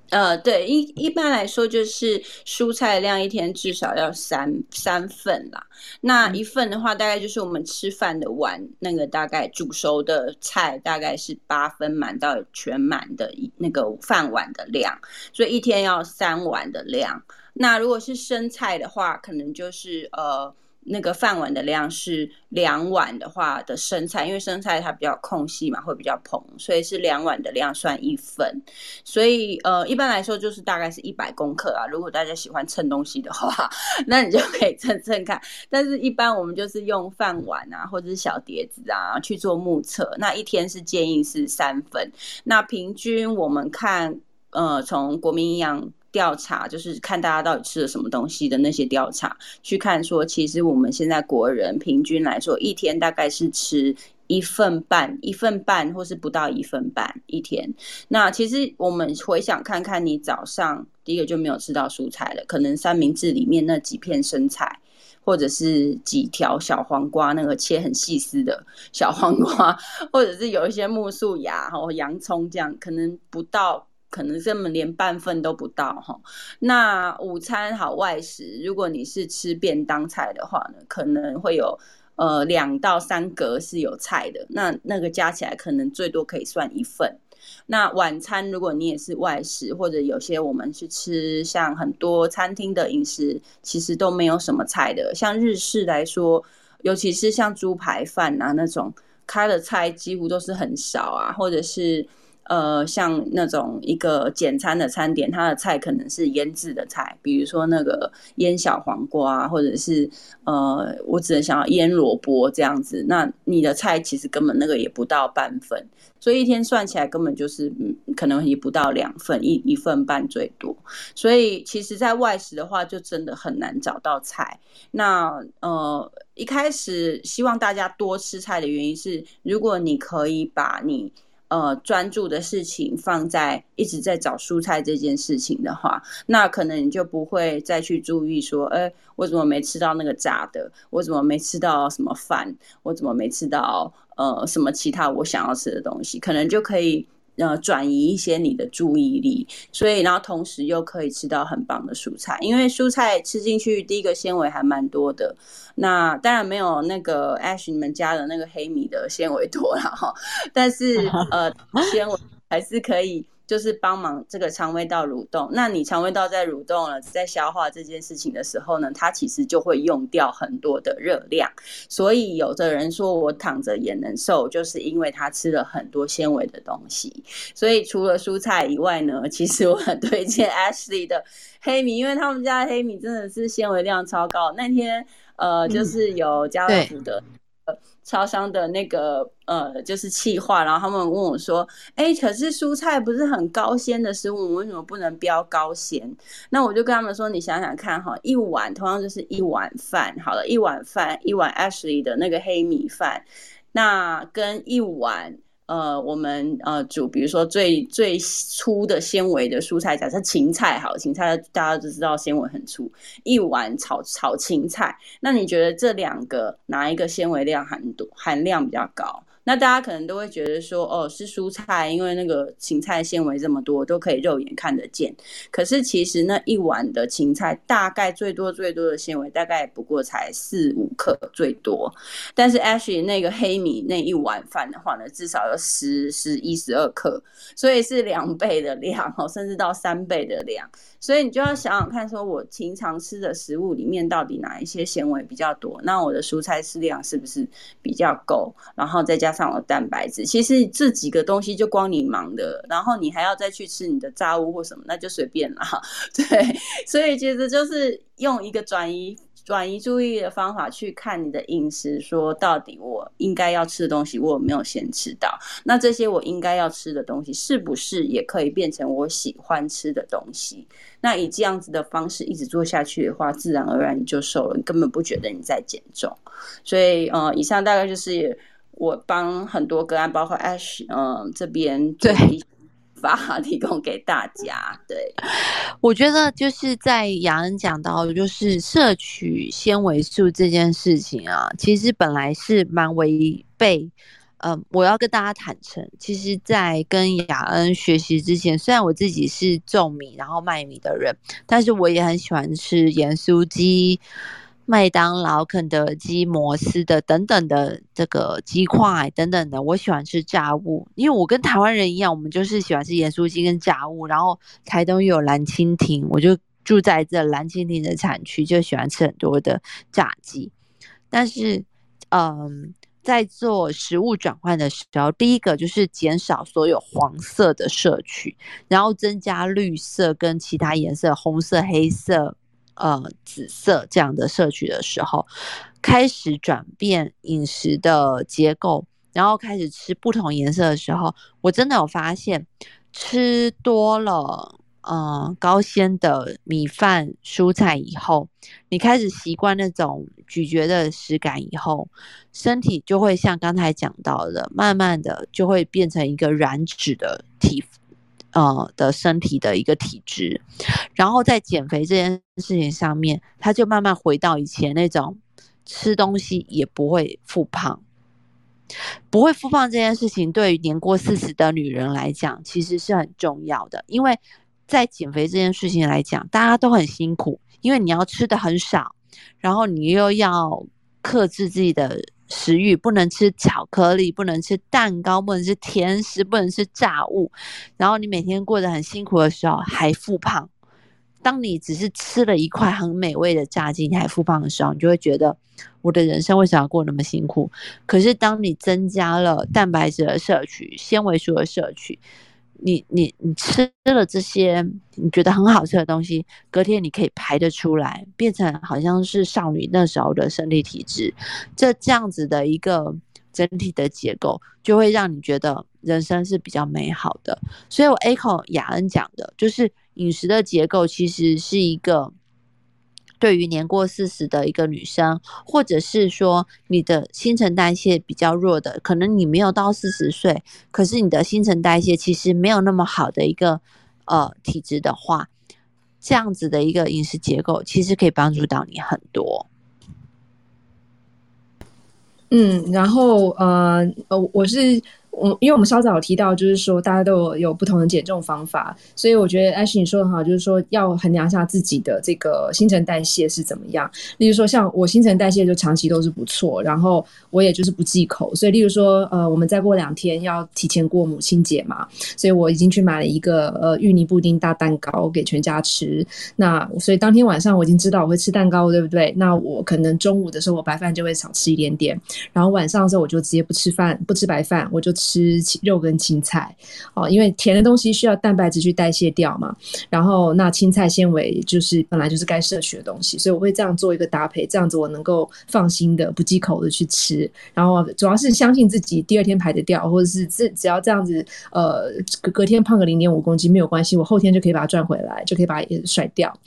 呃，对，一一般来说就是蔬菜量一天至少要三三份啦。那一份的话，大概就是我们吃饭的碗，那个大概煮熟的菜大概是八分满到全满的那个饭碗的量，所以一天要三碗的量。那如果是生菜的话，可能就是呃。那个饭碗的量是两碗的话的生菜，因为生菜它比较空隙嘛，会比较蓬，所以是两碗的量算一份。所以呃，一般来说就是大概是一百公克啊。如果大家喜欢称东西的话，那你就可以称称看。但是一般我们就是用饭碗啊，或者是小碟子啊去做目测。那一天是建议是三份。那平均我们看，呃，从国民营养。调查就是看大家到底吃了什么东西的那些调查，去看说，其实我们现在国人平均来说，一天大概是吃一份半，一份半或是不到一份半一天。那其实我们回想看看，你早上第一个就没有吃到蔬菜了，可能三明治里面那几片生菜，或者是几条小黄瓜，那个切很细丝的小黄瓜，或者是有一些木薯芽和洋葱这样，可能不到。可能根本连半份都不到哈。那午餐好外食，如果你是吃便当菜的话呢，可能会有呃两到三格是有菜的，那那个加起来可能最多可以算一份。那晚餐如果你也是外食，或者有些我们去吃像很多餐厅的饮食，其实都没有什么菜的。像日式来说，尤其是像猪排饭啊那种，开的菜几乎都是很少啊，或者是。呃，像那种一个简餐的餐点，它的菜可能是腌制的菜，比如说那个腌小黄瓜，或者是呃，我只能想要腌萝卜这样子。那你的菜其实根本那个也不到半份，所以一天算起来根本就是可能也不到两份，一一份半最多。所以其实，在外食的话，就真的很难找到菜。那呃，一开始希望大家多吃菜的原因是，如果你可以把你呃，专注的事情放在一直在找蔬菜这件事情的话，那可能你就不会再去注意说，哎，我怎么没吃到那个炸的？我怎么没吃到什么饭？我怎么没吃到呃什么其他我想要吃的东西？可能就可以。呃，转移一些你的注意力，所以然后同时又可以吃到很棒的蔬菜，因为蔬菜吃进去第一个纤维还蛮多的。那当然没有那个 Ash 你们家的那个黑米的纤维多了哈，但是 呃，纤维还是可以。就是帮忙这个肠胃道蠕动，那你肠胃道在蠕动了，在消化这件事情的时候呢，它其实就会用掉很多的热量。所以有的人说我躺着也能瘦，就是因为他吃了很多纤维的东西。所以除了蔬菜以外呢，其实我很推荐 Ashley 的黑米，因为他们家的黑米真的是纤维量超高。那天呃，就是有家乐福的。超商的那个呃，就是气化，然后他们问我说：“哎，可是蔬菜不是很高鲜的食物，为什么不能标高鲜？”那我就跟他们说：“你想想看哈，一碗同样就是一碗饭，好了，一碗饭，一碗 Ashley 的那个黑米饭，那跟一碗。”呃，我们呃煮，比如说最最粗的纤维的蔬菜，假设芹菜好，芹菜大家都知道纤维很粗，一碗炒炒芹菜，那你觉得这两个哪一个纤维量含多含量比较高？那大家可能都会觉得说，哦，是蔬菜，因为那个芹菜纤维这么多，都可以肉眼看得见。可是其实那一碗的芹菜，大概最多最多的纤维，大概不过才四五克最多。但是 Ashley 那个黑米那一碗饭的话呢，至少有十十一十二克，所以是两倍的量哦，甚至到三倍的量。所以你就要想想看，说我平常吃的食物里面到底哪一些纤维比较多？那我的蔬菜适量是不是比较够？然后再加上了蛋白质，其实这几个东西就光你忙的，然后你还要再去吃你的炸物或什么，那就随便了。对，所以其实就是用一个转移。转移注意力的方法去看你的饮食，说到底我应该要吃的东西我有没有先吃到？那这些我应该要吃的东西，是不是也可以变成我喜欢吃的东西？那以这样子的方式一直做下去的话，自然而然你就瘦了，你根本不觉得你在减重。所以，呃，以上大概就是我帮很多个案，包括 Ash，嗯，这边对。法提供给大家。对，我觉得就是在雅恩讲到，就是摄取纤维素这件事情啊，其实本来是蛮违背嗯，我要跟大家坦诚，其实，在跟雅恩学习之前，虽然我自己是种米然后卖米的人，但是我也很喜欢吃盐酥鸡、麦当劳、肯德基、摩斯的等等的这个鸡块等等的。我喜欢吃炸物，因为我跟台湾人一样，我们就是喜欢吃盐酥鸡跟炸物。然后台东又有蓝蜻蜓，我就住在这蓝蜻蜓的产区，就喜欢吃很多的炸鸡。但是，嗯。在做食物转换的时候，第一个就是减少所有黄色的摄取，然后增加绿色跟其他颜色，红色、黑色、呃紫色这样的摄取的时候，开始转变饮食的结构，然后开始吃不同颜色的时候，我真的有发现吃多了。嗯，高纤的米饭、蔬菜以后，你开始习惯那种咀嚼的食感以后，身体就会像刚才讲到的，慢慢的就会变成一个燃脂的体，呃的身体的一个体质。然后在减肥这件事情上面，他就慢慢回到以前那种吃东西也不会复胖，不会复胖这件事情，对于年过四十的女人来讲，其实是很重要的，因为。在减肥这件事情来讲，大家都很辛苦，因为你要吃的很少，然后你又要克制自己的食欲，不能吃巧克力，不能吃蛋糕，不能吃甜食，不能吃炸物，然后你每天过得很辛苦的时候还复胖。当你只是吃了一块很美味的炸鸡，你还复胖的时候，你就会觉得我的人生为什么要过那么辛苦？可是当你增加了蛋白质的摄取、纤维素的摄取，你你你吃了这些你觉得很好吃的东西，隔天你可以排得出来，变成好像是少女那时候的生理体质，这这样子的一个整体的结构，就会让你觉得人生是比较美好的。所以我 echo 雅恩讲的，就是饮食的结构其实是一个。对于年过四十的一个女生，或者是说你的新陈代谢比较弱的，可能你没有到四十岁，可是你的新陈代谢其实没有那么好的一个呃体质的话，这样子的一个饮食结构，其实可以帮助到你很多。嗯，然后呃呃，我是。我因为我们稍早有提到，就是说大家都有有不同的减重方法，所以我觉得 Ash 你说的好，就是说要衡量一下自己的这个新陈代谢是怎么样。例如说，像我新陈代谢就长期都是不错，然后我也就是不忌口，所以例如说，呃，我们再过两天要提前过母亲节嘛，所以我已经去买了一个呃芋泥布丁大蛋糕给全家吃。那所以当天晚上我已经知道我会吃蛋糕，对不对？那我可能中午的时候我白饭就会少吃一点点，然后晚上的时候我就直接不吃饭，不吃白饭，我就吃。吃肉跟青菜哦，因为甜的东西需要蛋白质去代谢掉嘛。然后那青菜纤维就是本来就是该摄取的东西，所以我会这样做一个搭配，这样子我能够放心的不忌口的去吃。然后主要是相信自己第二天排得掉，或者是这只要这样子，呃，隔隔天胖个零点五公斤没有关系，我后天就可以把它赚回来，就可以把它甩掉。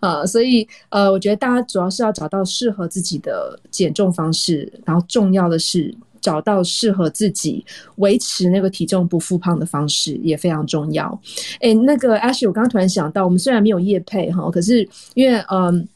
呃，所以呃，我觉得大家主要是要找到适合自己的减重方式，然后重要的是。找到适合自己维持那个体重不复胖的方式也非常重要。哎，那个阿旭我刚刚突然想到，我们虽然没有夜配哈，可是因为嗯。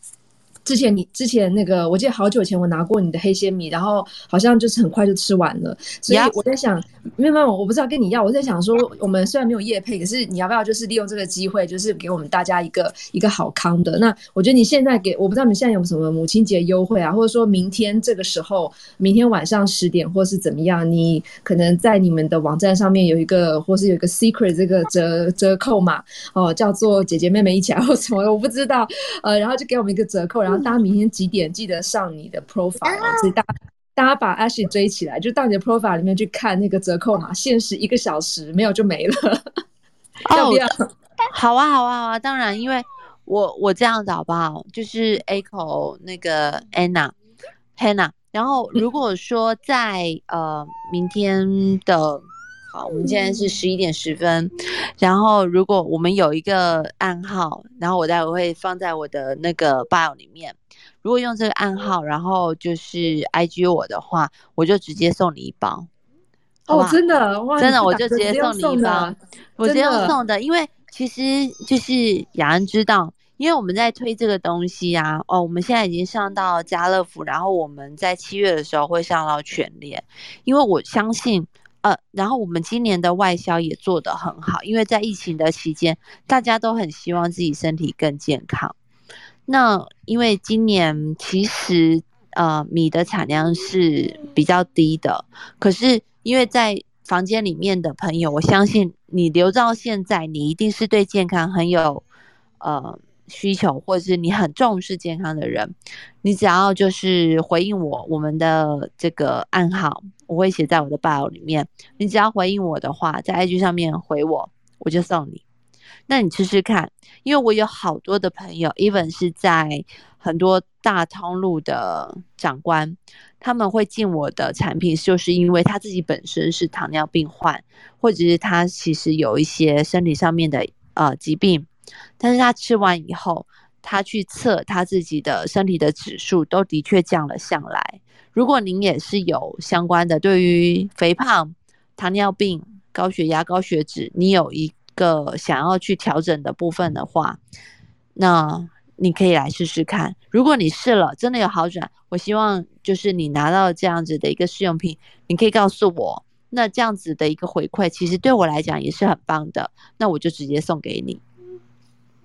之前你之前那个，我记得好久前我拿过你的黑鲜米，然后好像就是很快就吃完了，所以我在想，没有没有，我不知道跟你要，我在想说，我们虽然没有业配，可是你要不要就是利用这个机会，就是给我们大家一个一个好康的？那我觉得你现在给我不知道你现在有什么母亲节优惠啊，或者说明天这个时候，明天晚上十点或是怎么样，你可能在你们的网站上面有一个，或是有一个 secret 这个折折扣码哦，叫做姐姐妹妹一起来或什么，我不知道，呃，然后就给我们一个折扣，然后。大家明天几点记得上你的 profile？所以大大家把 Ashley 追起来，就到你的 profile 里面去看那个折扣码，限时一个小时，没有就没了。要不要？好啊，好啊，好啊！当然，因为我我这样子好不好？就是 Echo 那个 Anna Hannah，然后如果说在呃明天的。好，我们现在是十一点十分，然后如果我们有一个暗号，然后我待会会放在我的那个 bio 里面。如果用这个暗号，然后就是 IG 我的话，我就直接送你一包。哦，真的，真的，我就直接送你一包，我直接送的，因为其实就是雅安知道因为我们在推这个东西啊，哦，我们现在已经上到家乐福，然后我们在七月的时候会上到全联，因为我相信，呃，然后我们今年的外销也做得很好，因为在疫情的期间，大家都很希望自己身体更健康。那因为今年其实呃米的产量是比较低的，可是因为在房间里面的朋友，我相信你留到现在，你一定是对健康很有呃。需求，或者是你很重视健康的人，你只要就是回应我，我们的这个暗号我会写在我的 bio 里面。你只要回应我的话，在 IG 上面回我，我就送你。那你试试看，因为我有好多的朋友，even 是在很多大通路的长官，他们会进我的产品，就是因为他自己本身是糖尿病患，或者是他其实有一些身体上面的呃疾病。但是他吃完以后，他去测他自己的身体的指数，都的确降了下来。如果您也是有相关的，对于肥胖、糖尿病、高血压、高血脂，你有一个想要去调整的部分的话，那你可以来试试看。如果你试了真的有好转，我希望就是你拿到这样子的一个试用品，你可以告诉我，那这样子的一个回馈，其实对我来讲也是很棒的，那我就直接送给你。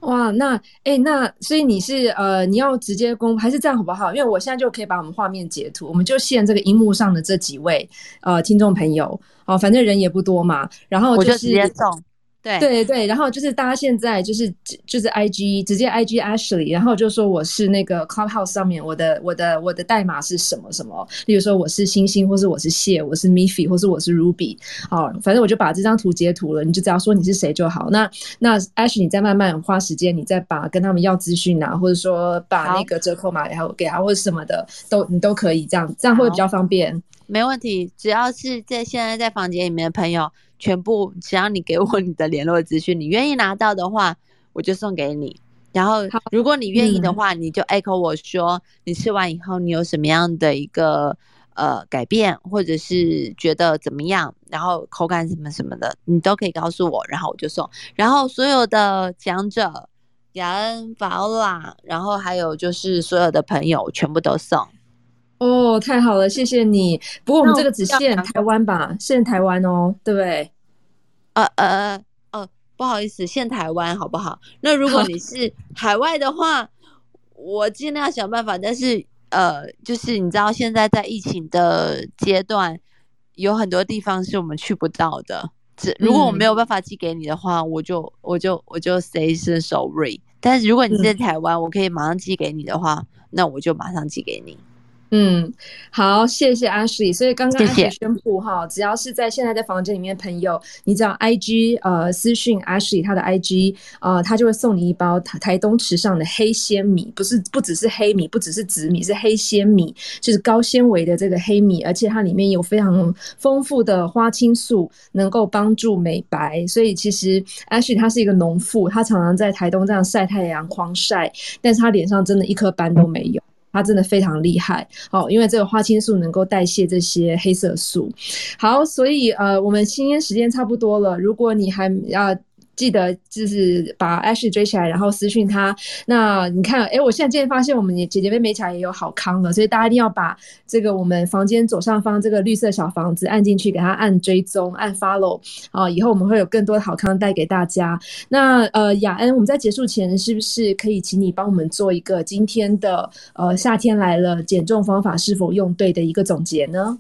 哇，那哎，那所以你是呃，你要直接公还是这样好不好？因为我现在就可以把我们画面截图，我们就现这个荧幕上的这几位呃听众朋友哦，反正人也不多嘛，然后我就直接送。对对对，然后就是大家现在就是就是 I G 直接 I G Ashley，然后就说我是那个 Clubhouse 上面我的我的我的代码是什么什么，例如说我是星星，或是我是蟹，我是 Miffy，或是我是 Ruby，好，反正我就把这张图截图了，你就只要说你是谁就好。那那 Ashley，你再慢慢花时间，你再把跟他们要资讯啊，或者说把那个折扣码然后给他或者什么的，都你都可以这样，这样会比较方便。没问题，只要是在现在在房间里面的朋友。全部只要你给我你的联络资讯，你愿意拿到的话，我就送给你。然后如果你愿意的话，你就 echo 我说你吃完以后你有什么样的一个呃改变，或者是觉得怎么样，然后口感什么什么的，你都可以告诉我，然后我就送。然后所有的讲者雅恩、法欧拉，然后还有就是所有的朋友全部都送。哦，太好了，谢谢你。不过我们这个只限台湾吧，限台湾哦，对不对？呃呃呃，不好意思，限台湾好不好？那如果你是海外的话，我尽量想办法。但是呃，就是你知道现在在疫情的阶段，有很多地方是我们去不到的。这如果我没有办法寄给你的话，我就我就我就 say 声 sorry。但是如果你在台湾，我可以马上寄给你的话，那我就马上寄给你。嗯，好，谢谢 Ashley。所以刚刚 Ashley 宣布哈，只要是在现在在房间里面的朋友，你只要 IG 呃私讯 Ashley 他的 IG 呃，他就会送你一包台台东池上的黑鲜米，不是不只是黑米，不只是紫米，是黑鲜米，就是高纤维的这个黑米，而且它里面有非常丰富的花青素，能够帮助美白。所以其实 Ashley 他是一个农妇，他常常在台东这样晒太阳狂晒，但是他脸上真的一颗斑都没有。它真的非常厉害哦，因为这个花青素能够代谢这些黑色素。好，所以呃，我们今天时间差不多了，如果你还要。记得就是把 Ashy 追起来，然后私讯他。那你看，哎，我现在今天发现我们姐姐妹妹起来也有好康了，所以大家一定要把这个我们房间左上方这个绿色小房子按进去，给他按追踪、按 follow 啊，以后我们会有更多的好康带给大家。那呃，雅恩，我们在结束前是不是可以请你帮我们做一个今天的呃夏天来了减重方法是否用对的一个总结呢？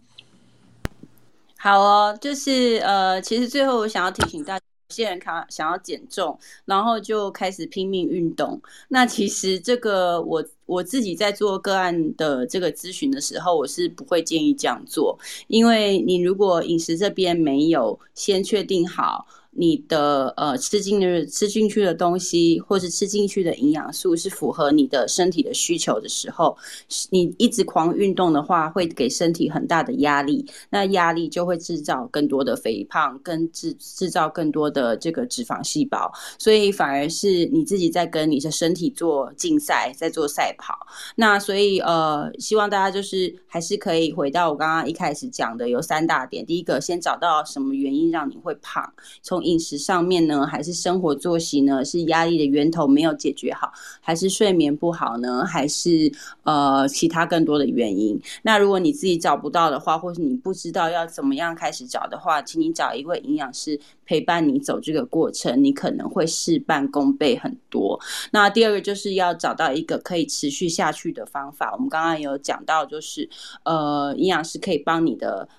好哦，就是呃，其实最后我想要提醒大家。些人看想要减重，然后就开始拼命运动。那其实这个我我自己在做个案的这个咨询的时候，我是不会建议这样做，因为你如果饮食这边没有先确定好。你的呃吃进的吃进去的东西，或是吃进去的营养素是符合你的身体的需求的时候，你一直狂运动的话，会给身体很大的压力，那压力就会制造更多的肥胖，跟制制造更多的这个脂肪细胞，所以反而是你自己在跟你的身体做竞赛，在做赛跑。那所以呃，希望大家就是还是可以回到我刚刚一开始讲的，有三大点。第一个，先找到什么原因让你会胖，从从饮食上面呢，还是生活作息呢，是压力的源头没有解决好，还是睡眠不好呢，还是呃其他更多的原因？那如果你自己找不到的话，或是你不知道要怎么样开始找的话，请你找一位营养师陪伴你走这个过程，你可能会事半功倍很多。那第二个就是要找到一个可以持续下去的方法。我们刚刚有讲到，就是呃，营养师可以帮你的。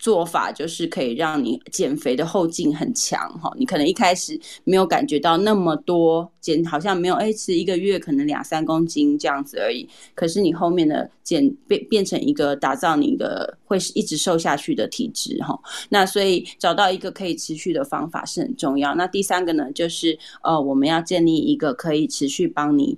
做法就是可以让你减肥的后劲很强哈，你可能一开始没有感觉到那么多减，好像没有哎，吃一个月可能两三公斤这样子而已。可是你后面的减变变成一个打造你的会是一直瘦下去的体质哈。那所以找到一个可以持续的方法是很重要。那第三个呢，就是呃，我们要建立一个可以持续帮你。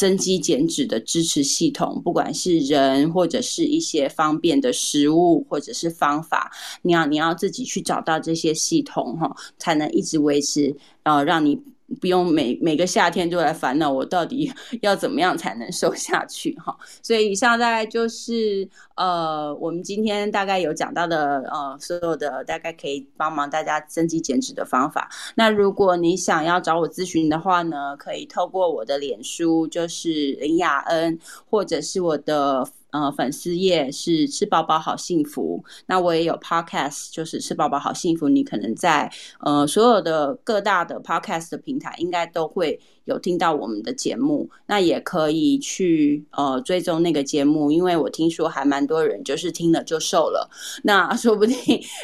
增肌减脂的支持系统，不管是人或者是一些方便的食物或者是方法，你要你要自己去找到这些系统哈，才能一直维持，呃，让你。不用每每个夏天都来烦恼我到底要怎么样才能瘦下去哈，所以以上大概就是呃我们今天大概有讲到的呃所有的大概可以帮忙大家增肌减脂的方法。那如果你想要找我咨询的话呢，可以透过我的脸书就是林雅恩，或者是我的。呃，粉丝页是吃饱饱好幸福。那我也有 podcast，就是吃饱饱好幸福。你可能在呃所有的各大的 podcast 的平台，应该都会。有听到我们的节目，那也可以去呃追踪那个节目，因为我听说还蛮多人就是听了就瘦了。那 说不定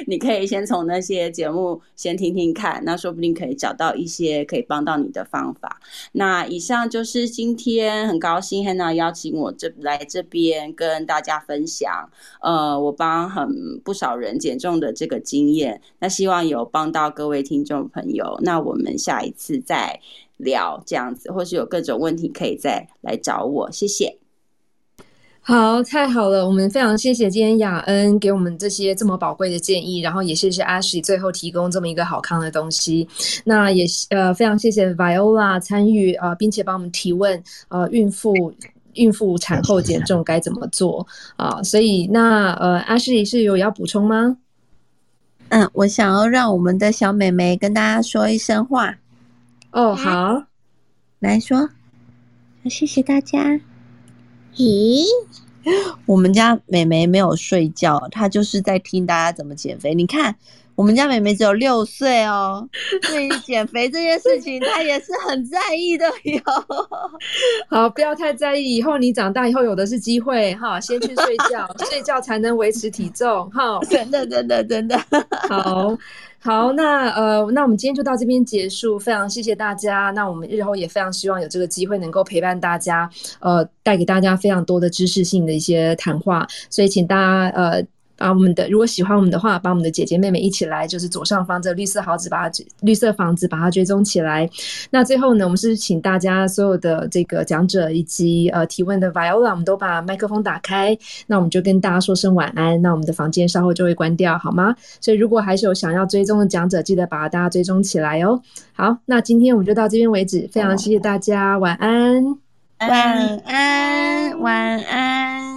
你可以先从那些节目先听听看，那说不定可以找到一些可以帮到你的方法。那以上就是今天很高兴 Hannah 邀请我这来这边跟大家分享，呃，我帮很不少人减重的这个经验。那希望有帮到各位听众朋友。那我们下一次再。聊这样子，或是有各种问题可以再来找我，谢谢。好，太好了，我们非常谢谢今天雅恩给我们这些这么宝贵的建议，然后也谢谢 Ashley 最后提供这么一个好康的东西。那也呃非常谢谢 Viola 参与啊，并且帮我们提问呃孕妇孕妇产后减重该怎么做啊？所以那呃 Ashley 是有要补充吗？嗯，我想要让我们的小美眉跟大家说一声话。哦，好，来说，谢谢大家。咦，我们家美眉没有睡觉，她就是在听大家怎么减肥。你看，我们家妹妹只有六岁哦，对于减肥这件事情，她也是很在意的哟。好，不要太在意，以后你长大以后有的是机会哈，先去睡觉，睡觉才能维持体重哈。真的，真的，真的，好。好，那呃，那我们今天就到这边结束，非常谢谢大家。那我们日后也非常希望有这个机会能够陪伴大家，呃，带给大家非常多的知识性的一些谈话，所以请大家呃。把我们的，如果喜欢我们的话，把我们的姐姐妹妹一起来，就是左上方这绿色房子，把它绿色房子把它追踪起来。那最后呢，我们是请大家所有的这个讲者以及呃提问的 Viola，我们都把麦克风打开。那我们就跟大家说声晚安。那我们的房间稍后就会关掉，好吗？所以如果还是有想要追踪的讲者，记得把大家追踪起来哦。好，那今天我们就到这边为止，非常谢谢大家，晚安，晚安，晚安。